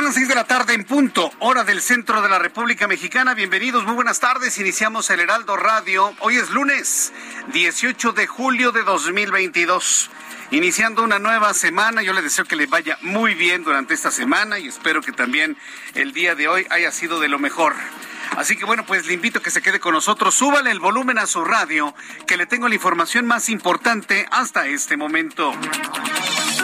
Son las seis de la tarde en punto, hora del centro de la República Mexicana. Bienvenidos, muy buenas tardes. Iniciamos el Heraldo Radio. Hoy es lunes, 18 de julio de 2022. Iniciando una nueva semana, yo le deseo que le vaya muy bien durante esta semana y espero que también el día de hoy haya sido de lo mejor. Así que bueno, pues le invito a que se quede con nosotros. Súbale el volumen a su radio, que le tengo la información más importante hasta este momento.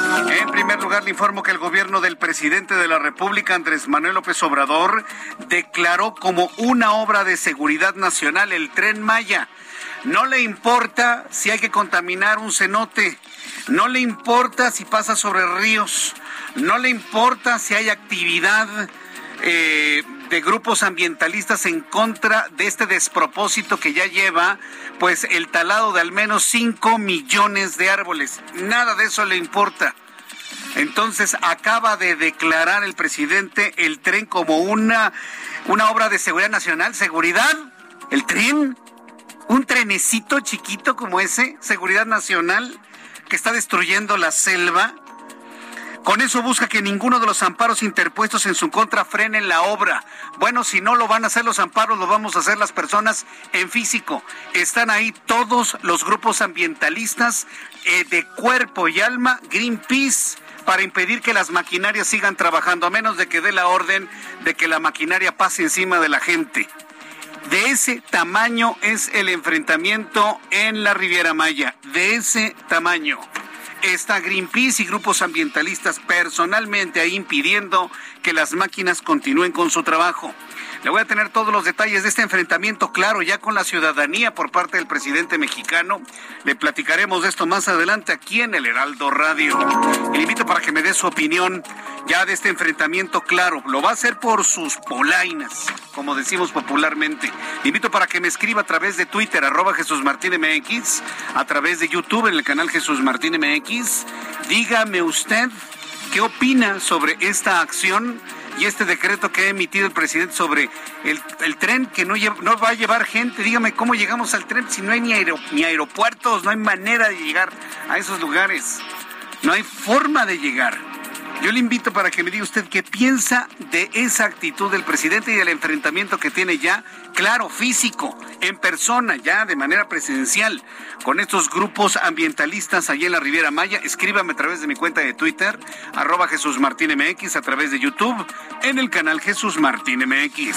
En primer lugar, le informo que el gobierno del presidente de la República, Andrés Manuel López Obrador, declaró como una obra de seguridad nacional el tren Maya. No le importa si hay que contaminar un cenote, no le importa si pasa sobre ríos, no le importa si hay actividad eh, de grupos ambientalistas en contra de este despropósito que ya lleva pues el talado de al menos 5 millones de árboles. Nada de eso le importa. Entonces acaba de declarar el presidente el tren como una, una obra de seguridad nacional. ¿Seguridad? ¿El tren? ¿Un trenecito chiquito como ese? ¿Seguridad nacional? que está destruyendo la selva. Con eso busca que ninguno de los amparos interpuestos en su contra frenen la obra. Bueno, si no lo van a hacer los amparos, lo vamos a hacer las personas en físico. Están ahí todos los grupos ambientalistas eh, de cuerpo y alma, Greenpeace, para impedir que las maquinarias sigan trabajando, a menos de que dé la orden de que la maquinaria pase encima de la gente. De ese tamaño es el enfrentamiento en la Riviera Maya. De ese tamaño está Greenpeace y grupos ambientalistas personalmente ahí impidiendo que las máquinas continúen con su trabajo. Le voy a tener todos los detalles de este enfrentamiento, claro, ya con la ciudadanía por parte del presidente mexicano. Le platicaremos de esto más adelante aquí en el Heraldo Radio. le invito para que me dé su opinión ya de este enfrentamiento, claro. Lo va a hacer por sus polainas, como decimos popularmente. Le invito para que me escriba a través de Twitter, arroba Jesús Martín MX, a través de YouTube en el canal Jesús Martín MX. Dígame usted qué opina sobre esta acción y este decreto que ha emitido el presidente sobre el, tren que no, va a llevar gente. Dígame cómo llegamos al tren si no hay ni aeropuertos, no hay manera de llegar a esos lugares. No hay forma de llegar. Yo le invito para que me diga usted qué piensa de esa actitud del presidente y del enfrentamiento que tiene ya, claro, físico, en persona, ya de manera presidencial, con estos grupos ambientalistas allí en la Riviera Maya. Escríbame a través de mi cuenta de Twitter, arroba Jesús Martín MX, a través de YouTube, en el canal Jesús Martín MX.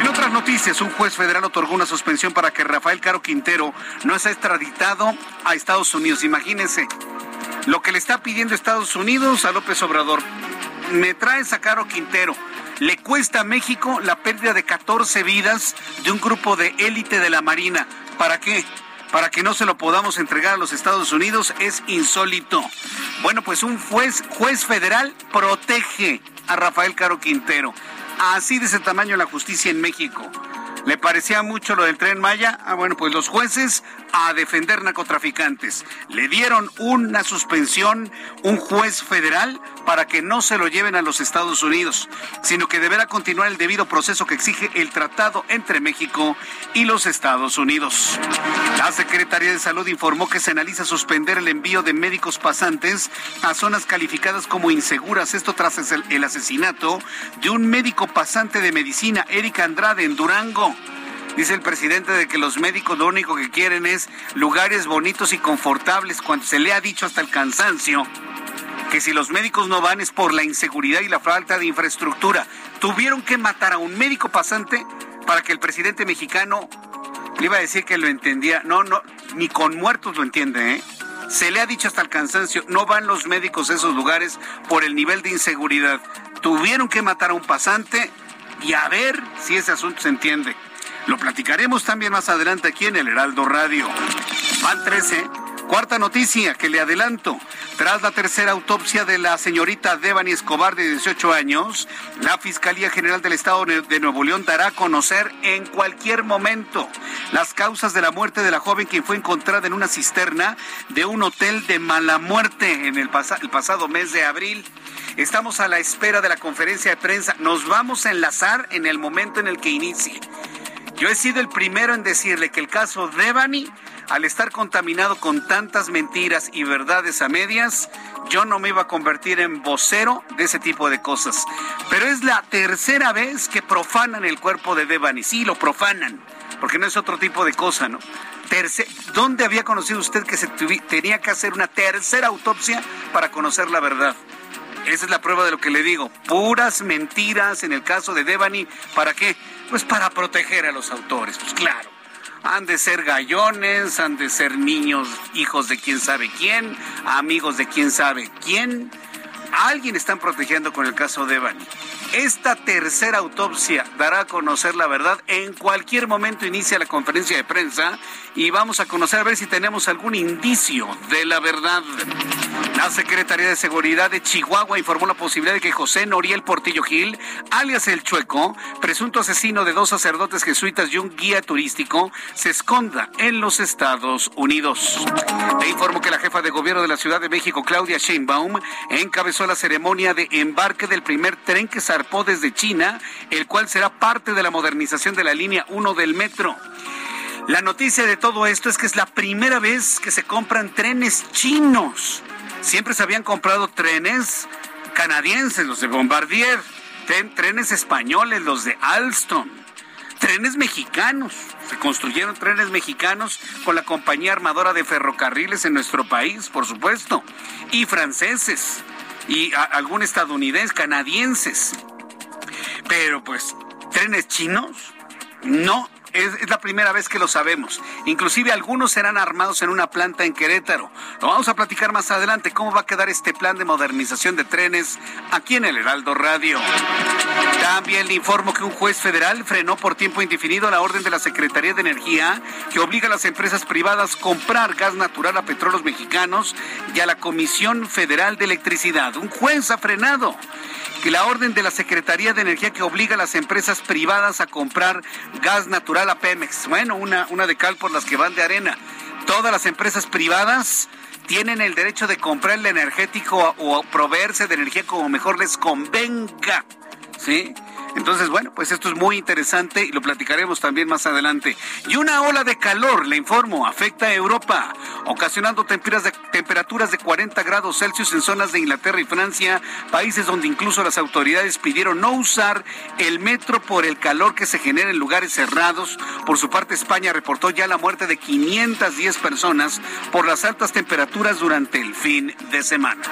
En otras noticias, un juez federal otorgó una suspensión para que Rafael Caro Quintero no sea extraditado a Estados Unidos. Imagínense lo que le está pidiendo Estados Unidos a López Obrador. Me trae a Caro Quintero. Le cuesta a México la pérdida de 14 vidas de un grupo de élite de la Marina. ¿Para qué? Para que no se lo podamos entregar a los Estados Unidos es insólito. Bueno, pues un juez, juez federal protege a Rafael Caro Quintero. Así de ese tamaño la justicia en México. ¿Le parecía mucho lo del tren Maya? Ah, bueno, pues los jueces a defender narcotraficantes. Le dieron una suspensión, un juez federal, para que no se lo lleven a los Estados Unidos, sino que deberá continuar el debido proceso que exige el tratado entre México y los Estados Unidos. La Secretaría de Salud informó que se analiza suspender el envío de médicos pasantes a zonas calificadas como inseguras. Esto tras el asesinato de un médico pasante de medicina, Erika Andrade, en Durango. Dice el presidente de que los médicos lo único que quieren es lugares bonitos y confortables cuando se le ha dicho hasta el cansancio que si los médicos no van es por la inseguridad y la falta de infraestructura. Tuvieron que matar a un médico pasante para que el presidente mexicano le iba a decir que lo entendía. No, no, ni con muertos lo entiende, ¿eh? Se le ha dicho hasta el cansancio, no van los médicos a esos lugares por el nivel de inseguridad. Tuvieron que matar a un pasante y a ver si ese asunto se entiende. Lo platicaremos también más adelante aquí en el Heraldo Radio. Van 13. Cuarta noticia que le adelanto. Tras la tercera autopsia de la señorita Devani Escobar de 18 años, la Fiscalía General del Estado de Nuevo León dará a conocer en cualquier momento las causas de la muerte de la joven que fue encontrada en una cisterna de un hotel de mala muerte en el, el pasado mes de abril. Estamos a la espera de la conferencia de prensa. Nos vamos a enlazar en el momento en el que inicie. Yo he sido el primero en decirle que el caso Devani al estar contaminado con tantas mentiras y verdades a medias, yo no me iba a convertir en vocero de ese tipo de cosas. Pero es la tercera vez que profanan el cuerpo de Devani. Sí, lo profanan, porque no es otro tipo de cosa, ¿no? ¿Dónde había conocido usted que se tenía que hacer una tercera autopsia para conocer la verdad? Esa es la prueba de lo que le digo. Puras mentiras en el caso de Devani. ¿Para qué? Pues para proteger a los autores. Pues claro han de ser gallones, han de ser niños, hijos de quién sabe quién, amigos de quién sabe quién. Alguien están protegiendo con el caso de Evani. Esta tercera autopsia dará a conocer la verdad. En cualquier momento inicia la conferencia de prensa y vamos a conocer a ver si tenemos algún indicio de la verdad. La Secretaría de Seguridad de Chihuahua informó la posibilidad de que José Noriel Portillo Gil, alias El Chueco, presunto asesino de dos sacerdotes jesuitas y un guía turístico, se esconda en los Estados Unidos. Le informo que la jefa de gobierno de la Ciudad de México, Claudia Sheinbaum, encabezó la ceremonia de embarque del primer tren que zarpó desde China, el cual será parte de la modernización de la línea 1 del metro. La noticia de todo esto es que es la primera vez que se compran trenes chinos. Siempre se habían comprado trenes canadienses, los de Bombardier, trenes españoles, los de Alstom, trenes mexicanos. Se construyeron trenes mexicanos con la compañía armadora de ferrocarriles en nuestro país, por supuesto, y franceses, y algún estadounidense, canadienses. Pero pues, trenes chinos, no es, la primera vez que lo sabemos. Inclusive algunos serán armados en una planta en Querétaro. Lo vamos a platicar más adelante cómo va a quedar este plan de modernización de trenes aquí en el Heraldo Radio. También le informo que un juez federal frenó por tiempo indefinido la orden de la Secretaría de Energía que obliga a las empresas privadas a comprar gas natural a petróleos mexicanos y a la Comisión Federal de Electricidad. Un juez ha frenado que la orden de la Secretaría de Energía que obliga a las empresas privadas a comprar gas natural a Pemex. Bueno, una, una de cal por las que van de arena. Todas las empresas privadas tienen el derecho de comprar el energético o proveerse de energía como mejor les convenga. ¿Sí? Entonces, bueno, pues esto es muy interesante y lo platicaremos también más adelante. Y una ola de calor, le informo, afecta a Europa, ocasionando temperaturas de 40 grados Celsius en zonas de Inglaterra y Francia, países donde incluso las autoridades pidieron no usar el metro por el calor que se genera en lugares cerrados. Por su parte, España reportó ya la muerte de 510 personas por las altas temperaturas durante el fin de semana.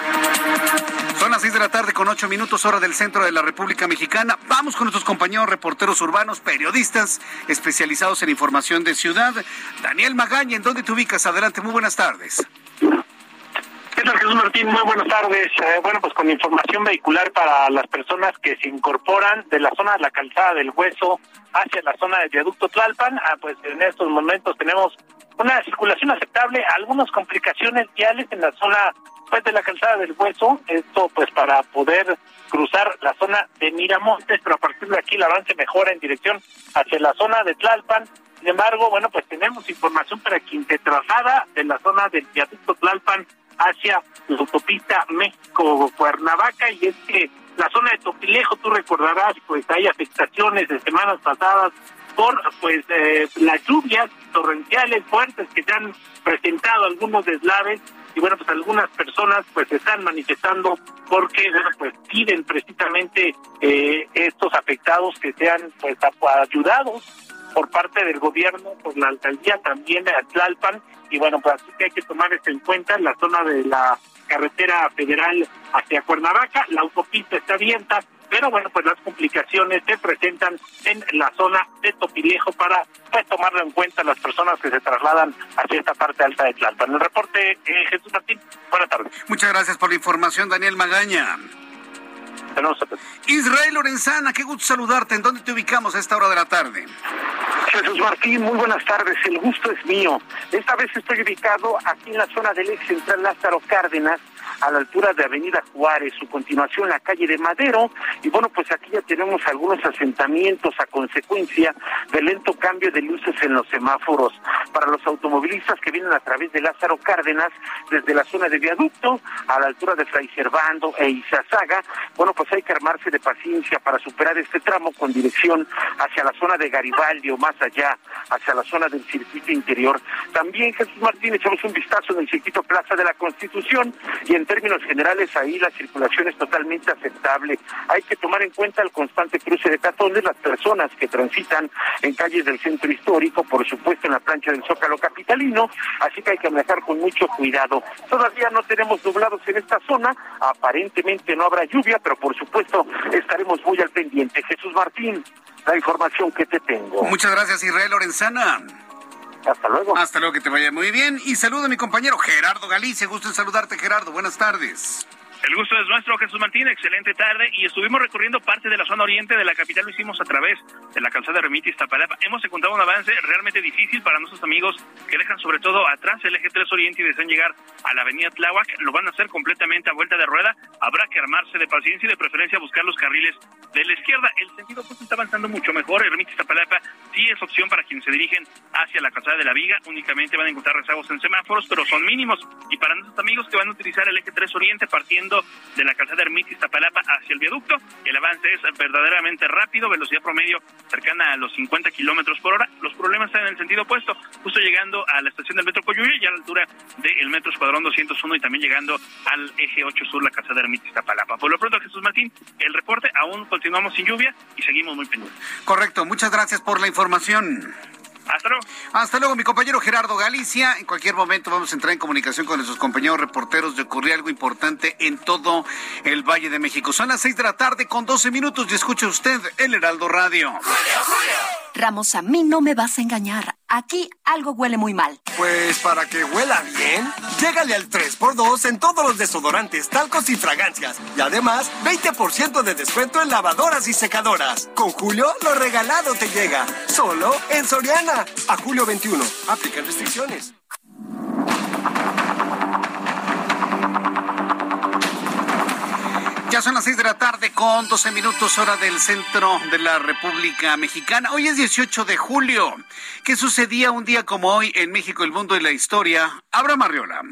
Son las 6 de la tarde con 8 minutos hora del centro de la República Mexicana. Vamos con nuestros compañeros reporteros urbanos, periodistas especializados en información de ciudad. Daniel Magaña, ¿en dónde te ubicas? Adelante, muy buenas tardes. ¿Qué tal, Jesús Martín? Muy buenas tardes. Eh, bueno, pues con información vehicular para las personas que se incorporan de la zona de la calzada del Hueso hacia la zona del viaducto Tlalpan, ah, pues en estos momentos tenemos una circulación aceptable, algunas complicaciones viales en la zona pues de la calzada del Hueso, esto pues para poder cruzar la zona de Miramontes, pero a partir de aquí el avance mejora en dirección hacia la zona de Tlalpan. Sin embargo, bueno, pues tenemos información para quien se traslada de la zona del viaducto Tlalpan hacia la autopista México-Cuernavaca y es que la zona de Topilejo, tú recordarás, pues hay afectaciones de semanas pasadas por pues eh, las lluvias torrenciales fuertes que se han presentado algunos deslaves y bueno pues algunas personas pues se están manifestando porque bueno pues piden precisamente eh, estos afectados que sean pues ayudados por parte del gobierno, por la alcaldía también de Atlalpan, y bueno, pues así que hay que tomar esto en cuenta en la zona de la carretera federal hacia Cuernavaca, la autopista está abierta, pero bueno, pues las complicaciones se presentan en la zona de Topilejo para pues tomarlo en cuenta las personas que se trasladan hacia esta parte alta de Tlalpan. El reporte, eh, Jesús Martín, buenas tardes. Muchas gracias por la información, Daniel Magaña. Israel Lorenzana, qué gusto saludarte. ¿En dónde te ubicamos a esta hora de la tarde? Jesús Martín, muy buenas tardes. El gusto es mío. Esta vez estoy ubicado aquí en la zona del ex central Lázaro Cárdenas, a la altura de Avenida Juárez, su continuación la calle de Madero. Y bueno, pues aquí ya tenemos algunos asentamientos a consecuencia del lento cambio de luces en los semáforos. Para los automovilistas que vienen a través de Lázaro Cárdenas, desde la zona de viaducto a la altura de Fray Servando e Izazaga, bueno, pues hay que armarse de paciencia para superar este tramo con dirección hacia la zona de Garibaldi o más allá, hacia la zona del circuito interior. También, Jesús Martín, echamos un vistazo en el circuito Plaza de la Constitución y términos generales ahí la circulación es totalmente aceptable. Hay que tomar en cuenta el constante cruce de peatones, las personas que transitan en calles del centro histórico, por supuesto en la plancha del Zócalo Capitalino, así que hay que manejar con mucho cuidado. Todavía no tenemos nublados en esta zona, aparentemente no habrá lluvia, pero por supuesto estaremos muy al pendiente. Jesús Martín, la información que te tengo. Muchas gracias Israel Lorenzana. Hasta luego. Hasta luego, que te vaya muy bien. Y saludo a mi compañero Gerardo Galicia. Gusto en saludarte, Gerardo. Buenas tardes. El gusto es nuestro, Jesús Martín. Excelente tarde. Y estuvimos recorriendo parte de la zona oriente de la capital. Lo hicimos a través de la calzada Remitis Tapalapa. Hemos encontrado un avance realmente difícil para nuestros amigos que dejan sobre todo atrás el eje 3 oriente y desean llegar a la avenida Tláhuac. Lo van a hacer completamente a vuelta de rueda. Habrá que armarse de paciencia y de preferencia buscar los carriles de la izquierda. El sentido pues está avanzando mucho mejor. El Remitis Tapalapa sí es opción para quienes se dirigen hacia la calzada de la Viga. Únicamente van a encontrar rezagos en semáforos, pero son mínimos. Y para nuestros amigos que van a utilizar el eje 3 oriente partiendo de la calzada de Ermitis Tapalapa hacia el viaducto. El avance es verdaderamente rápido, velocidad promedio cercana a los 50 kilómetros por hora. Los problemas están en el sentido opuesto, justo llegando a la estación del metro Coyuyo y a la altura del metro Escuadrón 201 y también llegando al eje 8 sur, la casa de Ermitis Tapalapa. Por lo pronto, Jesús Martín, el reporte, aún continuamos sin lluvia y seguimos muy pendientes. Correcto, muchas gracias por la información. Hasta luego. Hasta luego, mi compañero Gerardo Galicia. En cualquier momento vamos a entrar en comunicación con nuestros compañeros reporteros de ocurrir algo importante en todo el Valle de México. Son las seis de la tarde con 12 minutos y escucha usted el Heraldo Radio. Ramos, a mí no me vas a engañar. Aquí algo huele muy mal. Pues para que huela bien, llégale al 3x2 en todos los desodorantes, talcos y fragancias. Y además, 20% de descuento en lavadoras y secadoras. Con Julio, lo regalado te llega. Solo en Soriana. A julio 21. Aplican restricciones. Ya son las 6 de la tarde con 12 minutos hora del centro de la República Mexicana. Hoy es 18 de julio. ¿Qué sucedía un día como hoy en México, el mundo y la historia? Abra Marriola.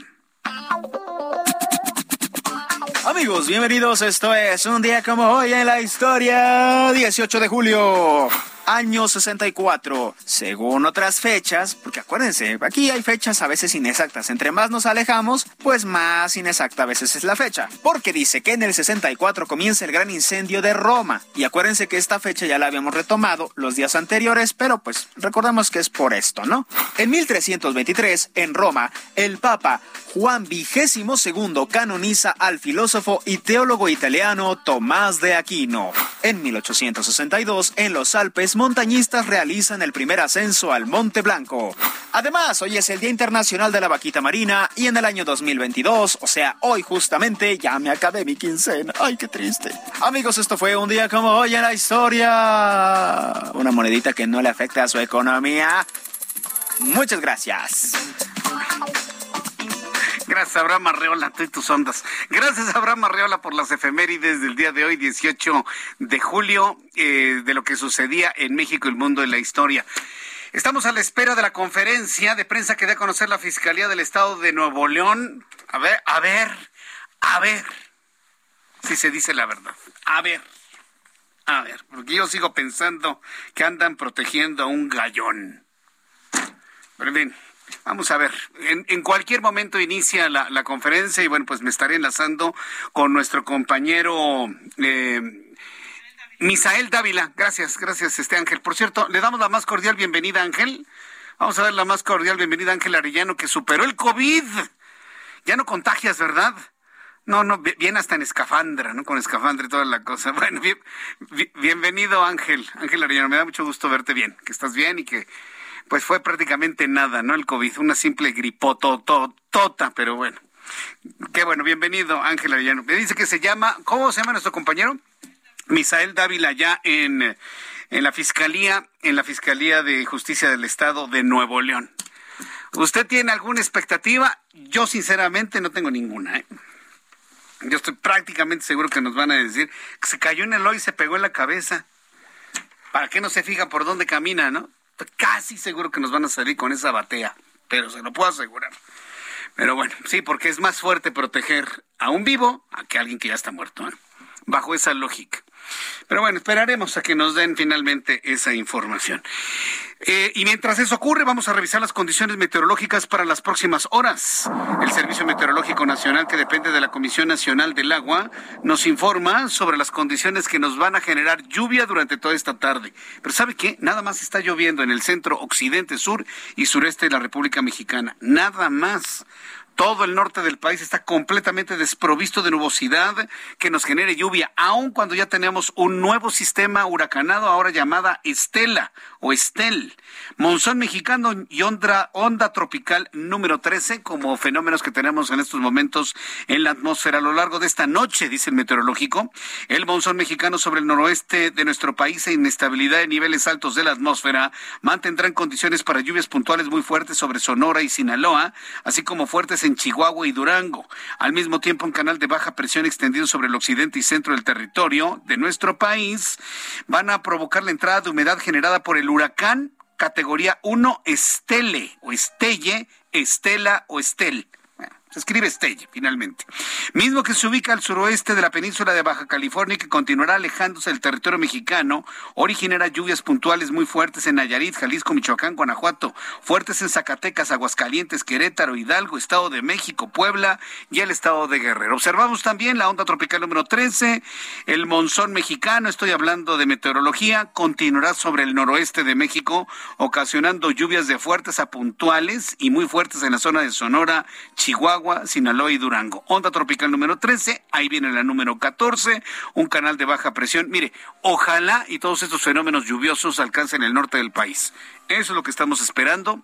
Amigos, bienvenidos. Esto es un día como hoy en la historia. 18 de julio año 64. Según otras fechas, porque acuérdense, aquí hay fechas a veces inexactas. Entre más nos alejamos, pues más inexacta a veces es la fecha. Porque dice que en el 64 comienza el gran incendio de Roma. Y acuérdense que esta fecha ya la habíamos retomado los días anteriores, pero pues recordamos que es por esto, ¿no? En 1323, en Roma, el Papa Juan XXII canoniza al filósofo y teólogo italiano Tomás de Aquino. En 1862, en los Alpes, montañistas realizan el primer ascenso al Monte Blanco. Además, hoy es el Día Internacional de la Vaquita Marina y en el año 2022, o sea, hoy justamente, ya me acabé mi quincena. Ay, qué triste. Amigos, esto fue un día como hoy en la historia. Una monedita que no le afecta a su economía. Muchas gracias. Gracias, Abraham Arreola, tú y tus ondas. Gracias, Abraham Arreola, por las efemérides del día de hoy, 18 de julio, eh, de lo que sucedía en México, el mundo y la historia. Estamos a la espera de la conferencia de prensa que dé a conocer la Fiscalía del Estado de Nuevo León. A ver, a ver, a ver si se dice la verdad. A ver, a ver, porque yo sigo pensando que andan protegiendo a un gallón. Pero bien. Vamos a ver, en, cualquier momento inicia la, conferencia y bueno, pues me estaré enlazando con nuestro compañero eh, Misael Dávila, gracias, gracias, este Ángel. Por cierto, le damos la más cordial bienvenida, Ángel. Vamos a dar la más cordial bienvenida, Ángel Arellano, que superó el COVID. Ya no contagias, ¿verdad? No, no, bien hasta en escafandra, ¿no? Con escafandra y toda la cosa. Bueno, bien, bienvenido, Ángel. Ángel Arellano, me da mucho gusto verte bien, que estás bien y que pues fue prácticamente nada, ¿no? El COVID, una simple gripototota, pero bueno. Qué bueno, bienvenido, Ángel Arellano. Me dice que se llama, ¿cómo se llama nuestro compañero? Misael Dávila, ya en, en la Fiscalía, en la Fiscalía de Justicia del Estado de Nuevo León. ¿Usted tiene alguna expectativa? Yo sinceramente no tengo ninguna. ¿eh? Yo estoy prácticamente seguro que nos van a decir que se cayó en el hoy y se pegó en la cabeza. ¿Para qué no se fija por dónde camina, no? Casi seguro que nos van a salir con esa batea, pero se lo puedo asegurar. Pero bueno, sí, porque es más fuerte proteger a un vivo a que a alguien que ya está muerto, ¿eh? bajo esa lógica. Pero bueno, esperaremos a que nos den finalmente esa información. Eh, y mientras eso ocurre, vamos a revisar las condiciones meteorológicas para las próximas horas. El Servicio Meteorológico Nacional, que depende de la Comisión Nacional del Agua, nos informa sobre las condiciones que nos van a generar lluvia durante toda esta tarde. Pero ¿sabe qué? Nada más está lloviendo en el centro, occidente, sur y sureste de la República Mexicana. Nada más todo el norte del país está completamente desprovisto de nubosidad que nos genere lluvia, aun cuando ya tenemos un nuevo sistema huracanado ahora llamada Estela o Estel. Monzón mexicano y onda, tropical número 13 como fenómenos que tenemos en estos momentos en la atmósfera a lo largo de esta noche, dice el meteorológico. El monzón mexicano sobre el noroeste de nuestro país e inestabilidad de niveles altos de la atmósfera mantendrán condiciones para lluvias puntuales muy fuertes sobre Sonora y Sinaloa, así como fuertes en Chihuahua y Durango. Al mismo tiempo, un canal de baja presión extendido sobre el occidente y centro del territorio de nuestro país van a provocar la entrada de humedad generada por el huracán categoría 1 Estele o Estelle, Estela o Estel se escribe Estelle, finalmente. Mismo que se ubica al suroeste de la península de Baja California y que continuará alejándose del territorio mexicano, originará lluvias puntuales muy fuertes en Nayarit, Jalisco, Michoacán, Guanajuato, fuertes en Zacatecas, Aguascalientes, Querétaro, Hidalgo, Estado de México, Puebla y el Estado de Guerrero. Observamos también la onda tropical número 13, el monzón mexicano, estoy hablando de meteorología, continuará sobre el noroeste de México, ocasionando lluvias de fuertes a puntuales y muy fuertes en la zona de Sonora, Chihuahua, Sinaloa y Durango. Onda tropical número 13, ahí viene la número 14, un canal de baja presión. Mire, ojalá y todos estos fenómenos lluviosos alcancen el norte del país. Eso es lo que estamos esperando.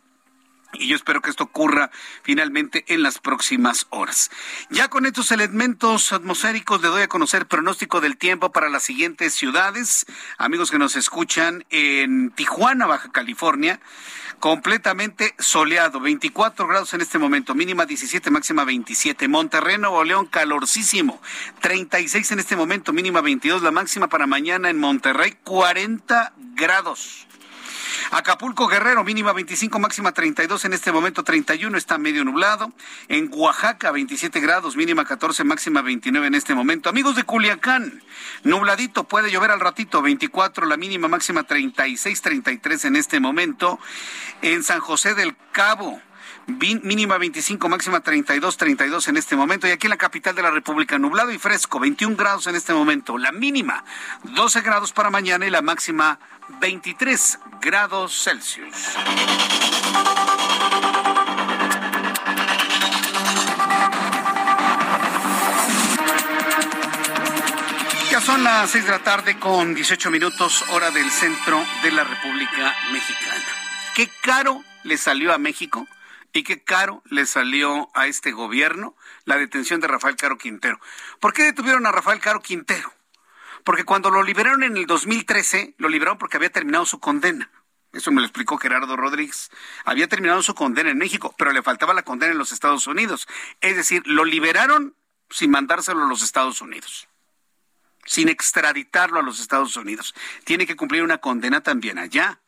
Y yo espero que esto ocurra finalmente en las próximas horas. Ya con estos elementos atmosféricos le doy a conocer pronóstico del tiempo para las siguientes ciudades. Amigos que nos escuchan en Tijuana, Baja California completamente soleado, 24 grados en este momento, mínima 17, máxima 27. Monterrey, Nuevo León, calorcísimo, 36 en este momento, mínima 22, la máxima para mañana en Monterrey, 40 grados. Acapulco Guerrero, mínima 25, máxima 32, en este momento 31, está medio nublado. En Oaxaca, 27 grados, mínima 14, máxima 29 en este momento. Amigos de Culiacán, nubladito, puede llover al ratito, 24, la mínima máxima 36, 33 en este momento. En San José del Cabo, mínima 25, máxima 32, 32 en este momento. Y aquí en la capital de la República, nublado y fresco, 21 grados en este momento. La mínima 12 grados para mañana y la máxima 23 grados Celsius. Ya son las 6 de la tarde con 18 minutos hora del centro de la República Mexicana. Qué caro le salió a México y qué caro le salió a este gobierno la detención de Rafael Caro Quintero. ¿Por qué detuvieron a Rafael Caro Quintero? Porque cuando lo liberaron en el 2013, lo liberaron porque había terminado su condena. Eso me lo explicó Gerardo Rodríguez. Había terminado su condena en México, pero le faltaba la condena en los Estados Unidos. Es decir, lo liberaron sin mandárselo a los Estados Unidos, sin extraditarlo a los Estados Unidos. Tiene que cumplir una condena también allá.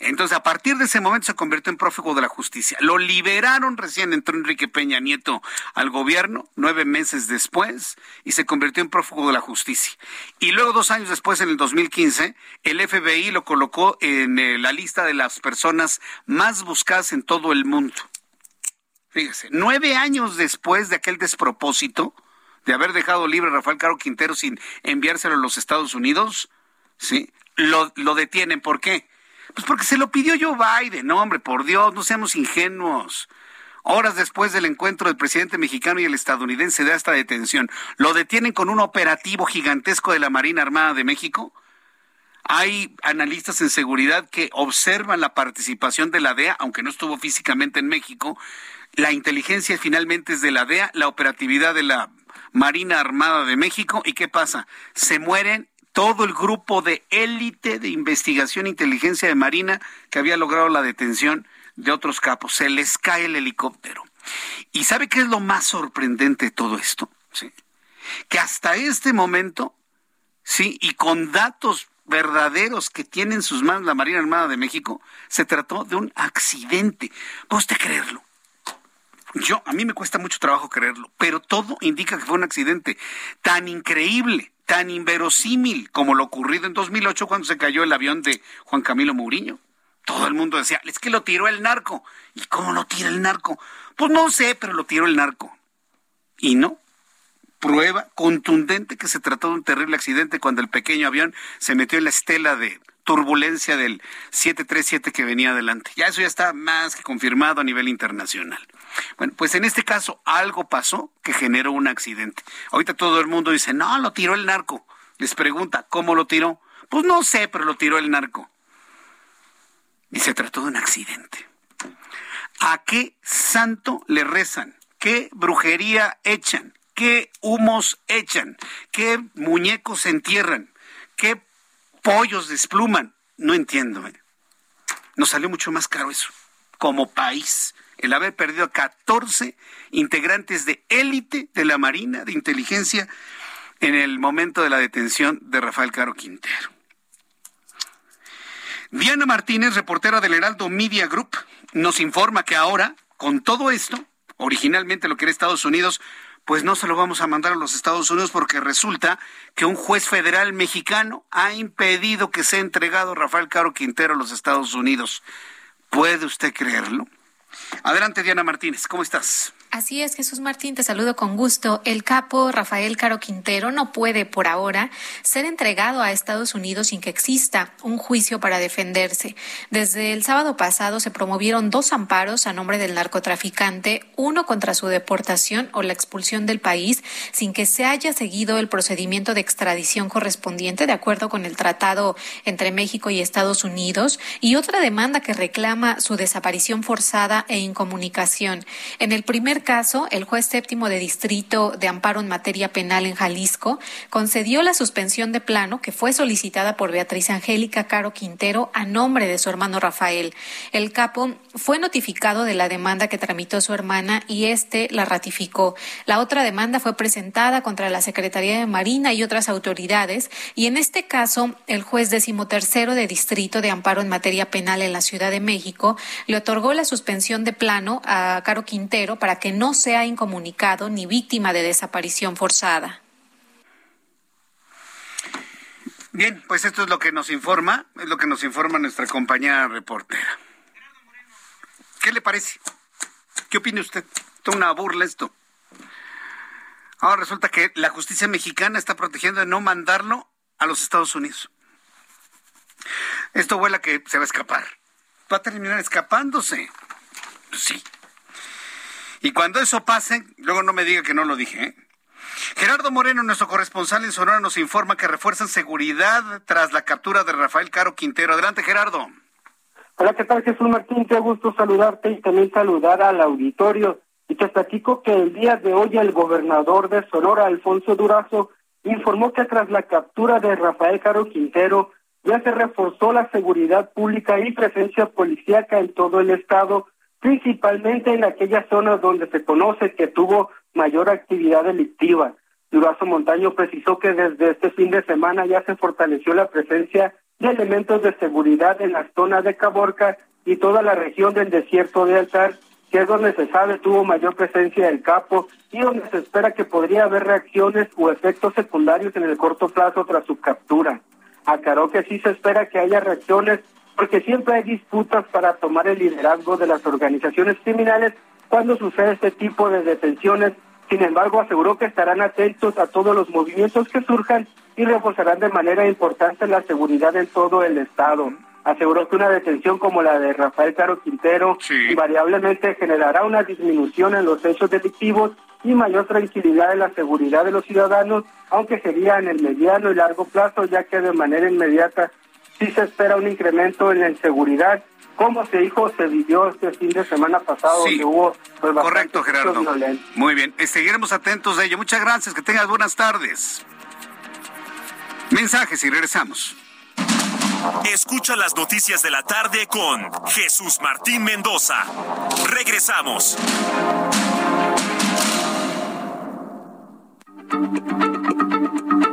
Entonces, a partir de ese momento se convirtió en prófugo de la justicia. Lo liberaron recién, entró Enrique Peña Nieto al gobierno, nueve meses después, y se convirtió en prófugo de la justicia. Y luego, dos años después, en el 2015, el FBI lo colocó en eh, la lista de las personas más buscadas en todo el mundo. Fíjese, nueve años después de aquel despropósito de haber dejado libre a Rafael Caro Quintero sin enviárselo a los Estados Unidos, ¿sí? Lo, lo detienen. ¿Por qué? Pues porque se lo pidió Joe Biden. Hombre, por Dios, no seamos ingenuos. Horas después del encuentro del presidente mexicano y el estadounidense de esta detención, lo detienen con un operativo gigantesco de la Marina Armada de México. Hay analistas en seguridad que observan la participación de la DEA, aunque no estuvo físicamente en México. La inteligencia finalmente es de la DEA, la operatividad de la Marina Armada de México. ¿Y qué pasa? Se mueren todo el grupo de élite de investigación e inteligencia de Marina que había logrado la detención de otros capos. Se les cae el helicóptero. ¿Y sabe qué es lo más sorprendente de todo esto? ¿Sí? Que hasta este momento, sí, y con datos verdaderos que tiene en sus manos la Marina Armada de México, se trató de un accidente. ¿Puede usted creerlo? Yo, a mí me cuesta mucho trabajo creerlo, pero todo indica que fue un accidente tan increíble, tan inverosímil como lo ocurrido en 2008 cuando se cayó el avión de Juan Camilo Mourinho. Todo el mundo decía, es que lo tiró el narco. ¿Y cómo lo tira el narco? Pues no sé, pero lo tiró el narco. Y no, prueba contundente que se trató de un terrible accidente cuando el pequeño avión se metió en la estela de turbulencia del 737 que venía adelante. Ya eso ya está más que confirmado a nivel internacional. Bueno, pues en este caso algo pasó que generó un accidente. Ahorita todo el mundo dice, no, lo tiró el narco. Les pregunta, ¿cómo lo tiró? Pues no sé, pero lo tiró el narco y se trató de un accidente. ¿A qué santo le rezan? ¿Qué brujería echan? ¿Qué humos echan? ¿Qué muñecos entierran? ¿Qué pollos despluman? No entiendo. ¿eh? Nos salió mucho más caro eso, como país, el haber perdido a 14 integrantes de élite de la Marina de Inteligencia en el momento de la detención de Rafael Caro Quintero. Diana Martínez, reportera del Heraldo Media Group, nos informa que ahora, con todo esto, originalmente lo que era Estados Unidos, pues no se lo vamos a mandar a los Estados Unidos porque resulta que un juez federal mexicano ha impedido que sea entregado Rafael Caro Quintero a los Estados Unidos. ¿Puede usted creerlo? Adelante, Diana Martínez, ¿cómo estás? Así es, Jesús Martín, te saludo con gusto. El capo Rafael Caro Quintero no puede, por ahora, ser entregado a Estados Unidos sin que exista un juicio para defenderse. Desde el sábado pasado se promovieron dos amparos a nombre del narcotraficante, uno contra su deportación o la expulsión del país, sin que se haya seguido el procedimiento de extradición correspondiente, de acuerdo con el tratado entre México y Estados Unidos, y otra demanda que reclama su desaparición forzada e incomunicación. En el primer caso, el juez séptimo de distrito de amparo en materia penal en Jalisco concedió la suspensión de plano que fue solicitada por Beatriz Angélica Caro Quintero a nombre de su hermano Rafael. El capo fue notificado de la demanda que tramitó su hermana y este la ratificó. La otra demanda fue presentada contra la Secretaría de Marina y otras autoridades y en este caso el juez decimotercero de distrito de amparo en materia penal en la Ciudad de México le otorgó la suspensión de plano a Caro Quintero para que no sea incomunicado ni víctima de desaparición forzada. Bien, pues esto es lo que nos informa, es lo que nos informa nuestra compañera reportera. ¿Qué le parece? ¿Qué opina usted? Es una burla esto. Ahora resulta que la justicia mexicana está protegiendo de no mandarlo a los Estados Unidos. Esto huele que se va a escapar. Va a terminar escapándose. Sí. Y cuando eso pase, luego no me diga que no lo dije. ¿eh? Gerardo Moreno, nuestro corresponsal en Sonora, nos informa que refuerzan seguridad tras la captura de Rafael Caro Quintero. Adelante, Gerardo. Hola, ¿qué tal, Jesús Martín? Qué gusto saludarte y también saludar al auditorio. Y te platico que el día de hoy el gobernador de Sonora, Alfonso Durazo, informó que tras la captura de Rafael Caro Quintero, ya se reforzó la seguridad pública y presencia policíaca en todo el estado principalmente en aquellas zonas donde se conoce que tuvo mayor actividad delictiva. Durazo Montaño precisó que desde este fin de semana ya se fortaleció la presencia de elementos de seguridad en las zonas de Caborca y toda la región del desierto de Altar, que es donde se sabe tuvo mayor presencia del capo y donde se espera que podría haber reacciones o efectos secundarios en el corto plazo tras su captura. Aclaró que sí se espera que haya reacciones porque siempre hay disputas para tomar el liderazgo de las organizaciones criminales cuando sucede este tipo de detenciones. Sin embargo, aseguró que estarán atentos a todos los movimientos que surjan y reforzarán de manera importante la seguridad en todo el estado. Aseguró que una detención como la de Rafael Caro Quintero invariablemente generará una disminución en los hechos delictivos y mayor tranquilidad en la seguridad de los ciudadanos, aunque sería en el mediano y largo plazo, ya que de manera inmediata sí se espera un incremento en la inseguridad como se dijo, se vivió este fin de semana pasado, donde hubo pues, Correcto, Gerardo. Muy bien, seguiremos atentos de ello. Muchas gracias, que tengas buenas tardes. Mensajes y regresamos. Escucha las noticias de la tarde con Jesús Martín Mendoza. Regresamos.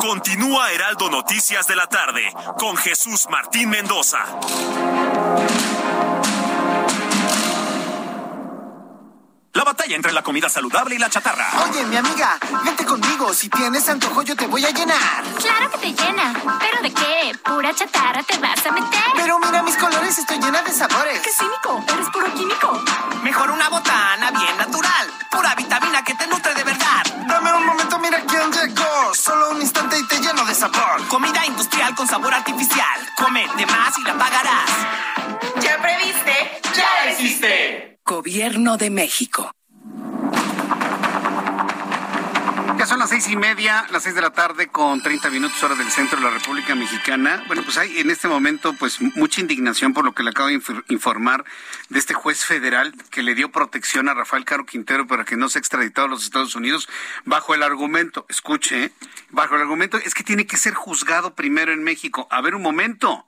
Continúa Heraldo Noticias de la tarde con Jesús Martín Mendoza. La batalla entre la comida saludable y la chatarra. Oye, mi amiga, vente conmigo. Si tienes antojo, yo te voy a llenar. Claro que te llena. ¿Pero de qué? Pura chatarra te vas a meter. Pero mira mis colores, estoy llena de sabores. ¡Qué cínico! Eres puro químico. Mejor una botana bien natural. Pura vitamina que te nutre de verdad. Dame un momento, mira quién llegó. Solo un instante y te lleno de sabor. Comida industrial con sabor artificial. Come de más y la pagarás. ¿Ya previste? ¡Ya existe! Gobierno de México. Ya son las seis y media, las seis de la tarde con 30 minutos hora del centro de la República Mexicana. Bueno, pues hay en este momento pues mucha indignación por lo que le acabo de informar de este juez federal que le dio protección a Rafael Caro Quintero para que no sea extraditado a los Estados Unidos bajo el argumento, escuche, ¿eh? bajo el argumento es que tiene que ser juzgado primero en México. A ver un momento.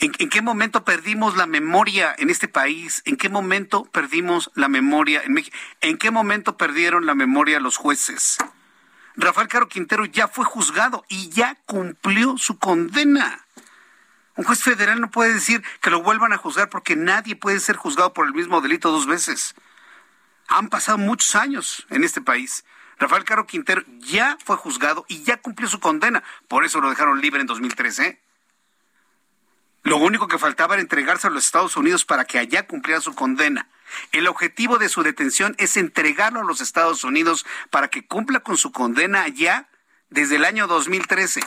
¿En, qué momento perdimos la memoria en este país? ¿En qué momento perdimos la memoria en México? ¿En qué momento perdieron la memoria los jueces? Rafael Caro Quintero ya fue juzgado y ya cumplió su condena. Un juez federal no puede decir que lo vuelvan a juzgar porque nadie puede ser juzgado por el mismo delito dos veces. Han pasado muchos años en este país. Rafael Caro Quintero ya fue juzgado y ya cumplió su condena. Por eso lo dejaron libre en 2013. Lo único que faltaba era entregarse a los Estados Unidos para que allá cumpliera su condena. El objetivo de su detención es entregarlo a los Estados Unidos para que cumpla con su condena allá desde el año 2013.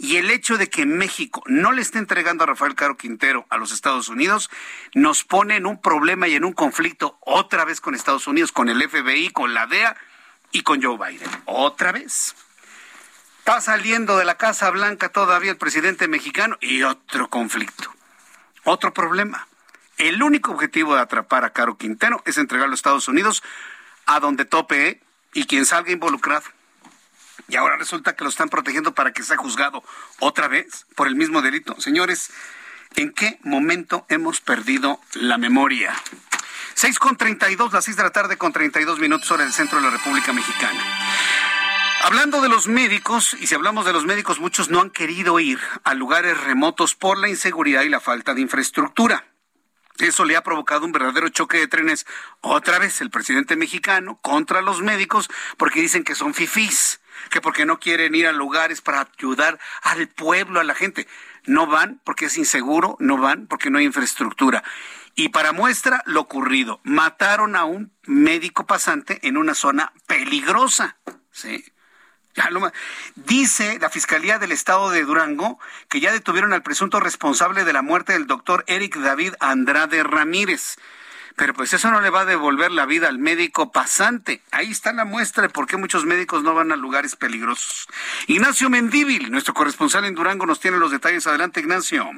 Y el hecho de que México no le esté entregando a Rafael Caro Quintero a los Estados Unidos nos pone en un problema y en un conflicto otra vez con Estados Unidos, con el FBI, con la DEA y con Joe Biden. Otra vez. Está saliendo de la Casa Blanca todavía el presidente mexicano y otro conflicto, otro problema. El único objetivo de atrapar a Caro Quintero es entregarlo a Estados Unidos a donde tope y quien salga involucrado. Y ahora resulta que lo están protegiendo para que sea juzgado otra vez por el mismo delito. Señores, ¿en qué momento hemos perdido la memoria? 6 con 32, las 6 de la tarde con 32 minutos hora del centro de la República Mexicana. Hablando de los médicos, y si hablamos de los médicos, muchos no han querido ir a lugares remotos por la inseguridad y la falta de infraestructura. Eso le ha provocado un verdadero choque de trenes, otra vez el presidente mexicano, contra los médicos, porque dicen que son fifís, que porque no quieren ir a lugares para ayudar al pueblo, a la gente. No van porque es inseguro, no van porque no hay infraestructura. Y para muestra lo ocurrido, mataron a un médico pasante en una zona peligrosa. ¿sí? Dice la Fiscalía del Estado de Durango que ya detuvieron al presunto responsable de la muerte del doctor Eric David Andrade Ramírez. Pero pues eso no le va a devolver la vida al médico pasante. Ahí está la muestra de por qué muchos médicos no van a lugares peligrosos. Ignacio Mendíbil, nuestro corresponsal en Durango, nos tiene los detalles. Adelante, Ignacio.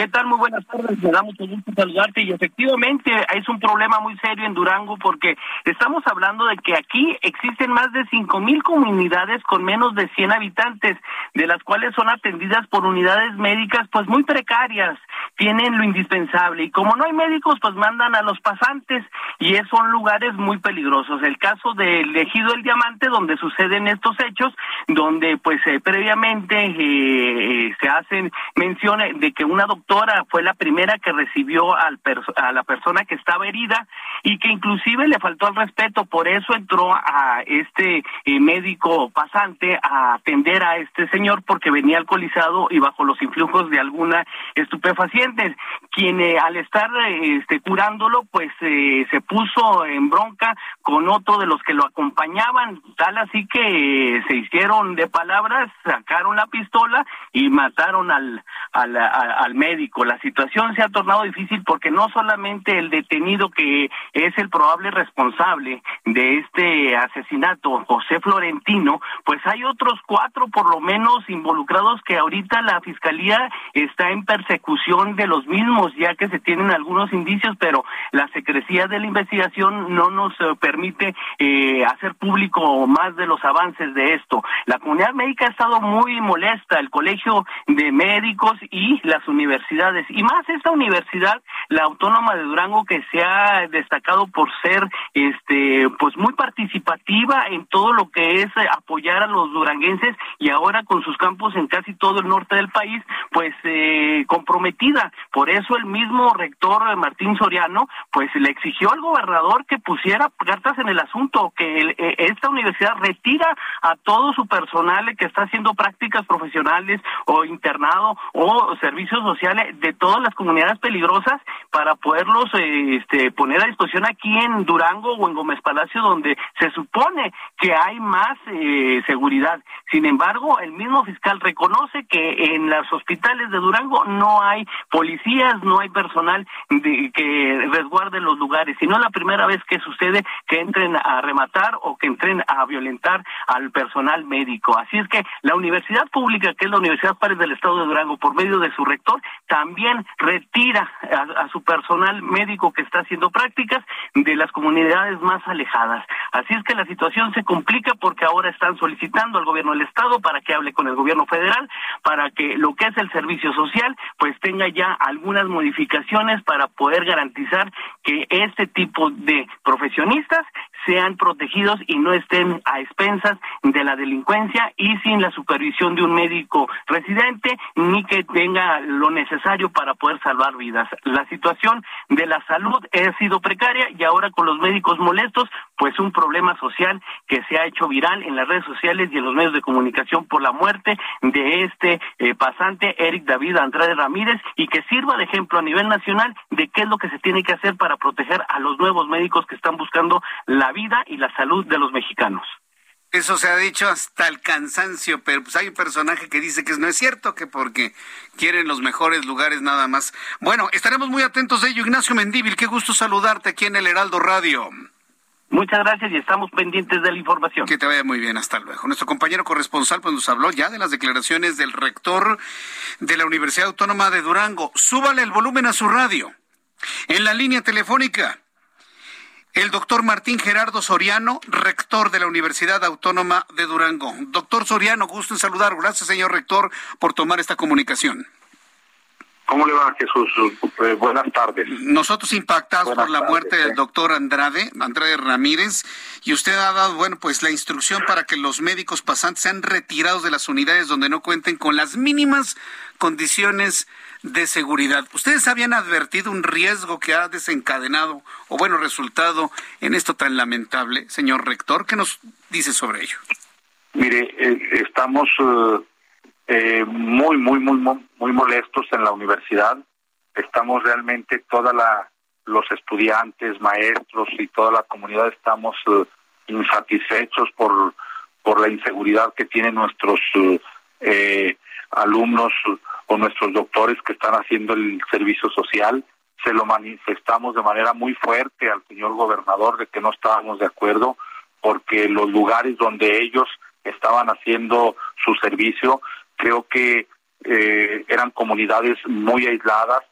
¿Qué tal? Muy buenas tardes. Me da mucho gusto saludarte. Y efectivamente es un problema muy serio en Durango porque estamos hablando de que aquí existen más de cinco mil comunidades con menos de 100 habitantes, de las cuales son atendidas por unidades médicas pues muy precarias. Tienen lo indispensable. Y como no hay médicos, pues mandan a los pasantes y son lugares muy peligrosos. El caso del Ejido El Diamante, donde suceden estos hechos, donde pues eh, previamente eh, se hacen menciones de que una doctora doctora fue la primera que recibió al a la persona que estaba herida y que inclusive le faltó al respeto, por eso entró a este eh, médico pasante a atender a este señor porque venía alcoholizado y bajo los influjos de alguna estupefaciente, quien eh, al estar este, curándolo pues se puso en bronca con otro de los que lo acompañaban, tal así que se hicieron de palabras, sacaron la pistola y mataron al, al, al médico. La situación se ha tornado difícil porque no solamente el detenido que es el probable responsable de este asesinato, José Florentino, pues hay otros cuatro por lo menos involucrados que ahorita la fiscalía está en persecución de los mismos, ya que se tienen algunos indicios, pero la secrecía de la investigación no nos eh, permite eh, hacer público más de los avances de esto. La comunidad médica ha estado muy molesta, el colegio de médicos y las universidades, y más esta universidad, la Autónoma de Durango, que se ha destacado por ser este pues muy participativa en todo lo que es eh, apoyar a los duranguenses y ahora con sus campos en casi todo el norte del país, pues eh, comprometida. Por eso el mismo rector eh, Martín Soriano, pues le exigió al gobernador que pusiera cartas en el asunto, que esta universidad retira a todo su personal que está haciendo prácticas profesionales o internado o servicios de todas las comunidades peligrosas para poderlos este, poner a disposición aquí en Durango o en Gómez Palacio, donde se supone que hay más eh, seguridad. Sin embargo, el mismo fiscal reconoce que en los hospitales de Durango no hay policías, no hay personal que resguarde los lugares. Y no es la primera vez que sucede que entren a rematar o que entren a violentar al personal médico. Así es que la universidad pública, que es la Universidad Pares del Estado de Durango, por medio de su rector, también retira a, a su personal médico que está haciendo prácticas de las comunidades más alejadas. Así es que la situación se complica porque ahora están solicitando al gobierno del estado para que hable con el gobierno federal, para que lo que es el servicio social pues tenga ya algunas modificaciones para poder garantizar que este tipo de profesionistas sean protegidos y no estén a expensas de la delincuencia y sin la supervisión de un médico residente ni que tenga lo necesario para poder salvar vidas. La situación de la salud ha sido precaria y ahora con los médicos molestos, pues un problema social que se ha hecho viral en las redes sociales y en los medios de comunicación por la muerte de este eh, pasante Eric David Andrade Ramírez y que sirva de ejemplo a nivel nacional de qué es lo que se tiene que hacer para proteger a los nuevos médicos que están buscando la vida y la salud de los mexicanos. Eso se ha dicho hasta el cansancio, pero pues hay un personaje que dice que no es cierto, que porque quieren los mejores lugares nada más. Bueno, estaremos muy atentos de ello. Ignacio Mendíbil, qué gusto saludarte aquí en el Heraldo Radio. Muchas gracias y estamos pendientes de la información. Que te vaya muy bien, hasta luego. Nuestro compañero corresponsal pues, nos habló ya de las declaraciones del rector de la Universidad Autónoma de Durango. Súbale el volumen a su radio. En la línea telefónica, el doctor Martín Gerardo Soriano, rector de la Universidad Autónoma de Durango. Doctor Soriano, gusto en saludar. Gracias, señor rector, por tomar esta comunicación. ¿Cómo le va, Jesús? Eh, buenas tardes. Nosotros impactados por la muerte del doctor Andrade, Andrade Ramírez, y usted ha dado, bueno, pues la instrucción para que los médicos pasantes sean retirados de las unidades donde no cuenten con las mínimas condiciones de seguridad. ¿Ustedes habían advertido un riesgo que ha desencadenado, o bueno, resultado en esto tan lamentable, señor rector? ¿Qué nos dice sobre ello? Mire, eh, estamos eh, eh, muy, muy, muy, muy molestos en la universidad. Estamos realmente toda la los estudiantes, maestros y toda la comunidad estamos eh, insatisfechos por por la inseguridad que tienen nuestros eh, alumnos o nuestros doctores que están haciendo el servicio social. Se lo manifestamos de manera muy fuerte al señor gobernador de que no estábamos de acuerdo porque los lugares donde ellos estaban haciendo su servicio creo que eh, eran comunidades muy aisladas,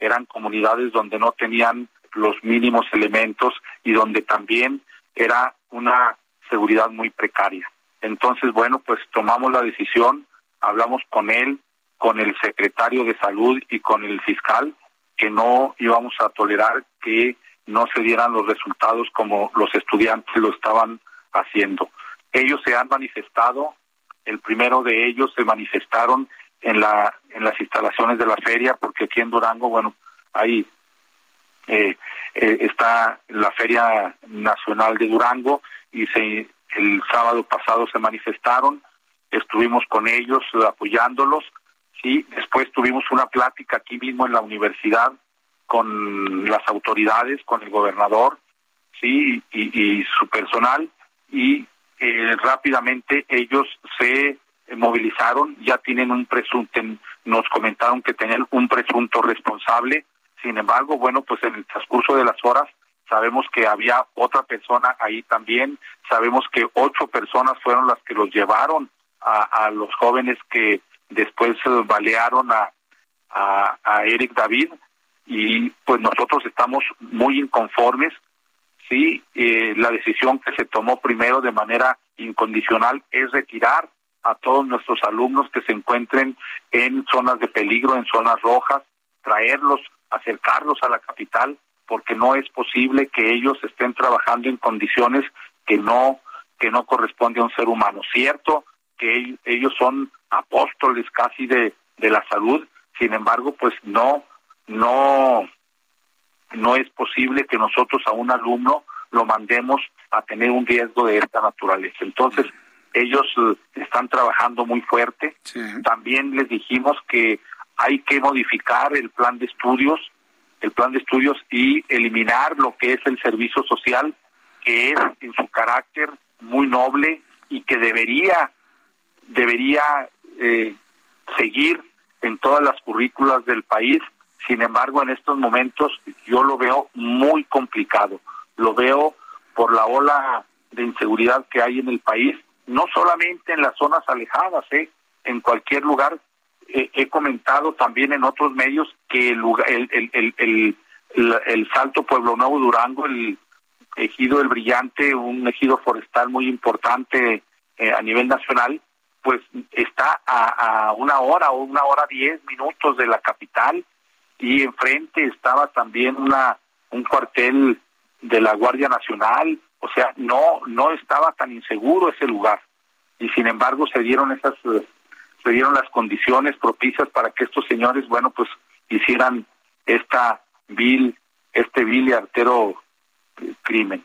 eran comunidades donde no tenían los mínimos elementos y donde también era una seguridad muy precaria. Entonces, bueno, pues tomamos la decisión, hablamos con él, con el secretario de salud y con el fiscal, que no íbamos a tolerar que no se dieran los resultados como los estudiantes lo estaban haciendo. Ellos se han manifestado el primero de ellos se manifestaron en la en las instalaciones de la feria, porque aquí en Durango, bueno, ahí eh, eh, está la Feria Nacional de Durango y se el sábado pasado se manifestaron, estuvimos con ellos apoyándolos, sí, después tuvimos una plática aquí mismo en la universidad con las autoridades, con el gobernador, sí, y, su personal, y eh, rápidamente ellos se movilizaron, ya tienen un presunto, nos comentaron que tenían un presunto responsable, sin embargo, bueno, pues en el transcurso de las horas sabemos que había otra persona ahí también, sabemos que ocho personas fueron las que los llevaron a, los jóvenes que después balearon a, a, Eric David y pues nosotros estamos muy inconformes, sí, eh, la decisión que se tomó primero de manera incondicional es retirar a todos nuestros alumnos que se encuentren en zonas de peligro, en zonas rojas, traerlos, acercarlos a la capital porque no es posible que ellos estén trabajando en condiciones que no que no corresponde a un ser humano. Cierto que ellos son apóstoles casi de, de la salud, sin embargo, pues no no no es posible que nosotros a un alumno lo mandemos a tener un riesgo de esta naturaleza. Entonces, ellos eh, están trabajando muy fuerte. También les dijimos que hay que modificar el plan de estudios el plan de estudios y eliminar lo que es el servicio social, que es en su carácter muy noble y que debería debería eh, seguir en todas las currículas del país. Sin embargo, en estos momentos yo lo veo muy complicado. Lo veo por la ola de inseguridad que hay en el país, no solamente en las zonas alejadas, ¿eh? en cualquier lugar he comentado también en otros medios que el, el, el, el, el Salto Pueblo Nuevo Durango, el ejido El Brillante, un ejido forestal muy importante eh, a nivel nacional, pues está a, una hora o una hora diez minutos de la capital y enfrente estaba también una un cuartel de la Guardia Nacional, o sea, no no estaba tan inseguro ese lugar y sin embargo se dieron esas se dieron las condiciones propicias para que estos señores, bueno, pues hicieran esta vil, este vil y artero crimen.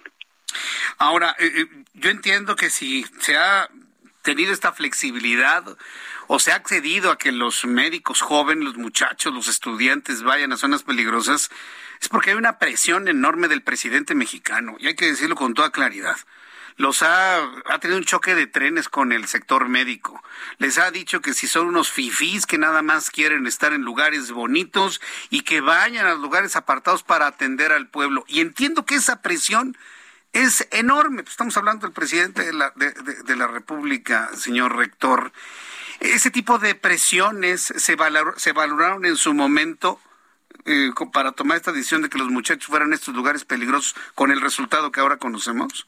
Ahora, eh, eh, yo entiendo que si se ha tenido esta flexibilidad o se ha accedido a que los médicos jóvenes, los muchachos, los estudiantes vayan a zonas peligrosas, es porque hay una presión enorme del presidente mexicano, y hay que decirlo con toda claridad los ha, ha tenido un choque de trenes con el sector médico. Les ha dicho que si son unos fifís que nada más quieren estar en lugares bonitos y que vayan a lugares apartados para atender al pueblo. Y entiendo que esa presión es enorme. Pues estamos hablando del presidente de la, de, la República, señor rector. Ese tipo de presiones se, se valoraron en su momento. Eh, para tomar esta decisión de que los muchachos fueran a estos lugares peligrosos con el resultado que ahora conocemos?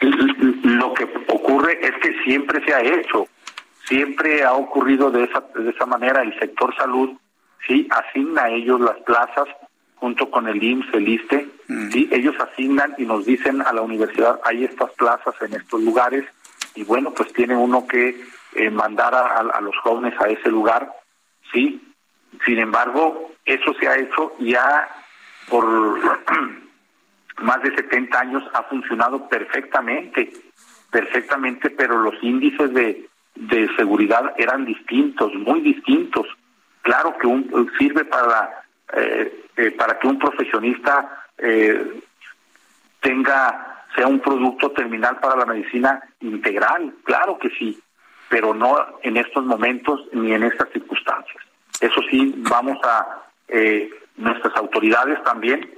Lo que ocurre es que siempre se ha hecho, siempre ha ocurrido de esa, de esa manera. El sector salud sí asigna a ellos las plazas junto con el IMSS, el ISTE, sí, ellos asignan y nos dicen a la universidad, hay estas plazas en estos lugares, y bueno, pues tiene uno que eh, mandar a, a, los jóvenes a ese lugar, sí. Sin embargo, eso se ha hecho ya por más de 70 años ha funcionado perfectamente, perfectamente, pero los índices de, de seguridad eran distintos, muy distintos. Claro que un, sirve para, eh, para que un profesionista eh, tenga, sea un producto terminal para la medicina integral, claro que sí, pero no en estos momentos ni en estas circunstancias. Eso sí, vamos a, nuestras autoridades también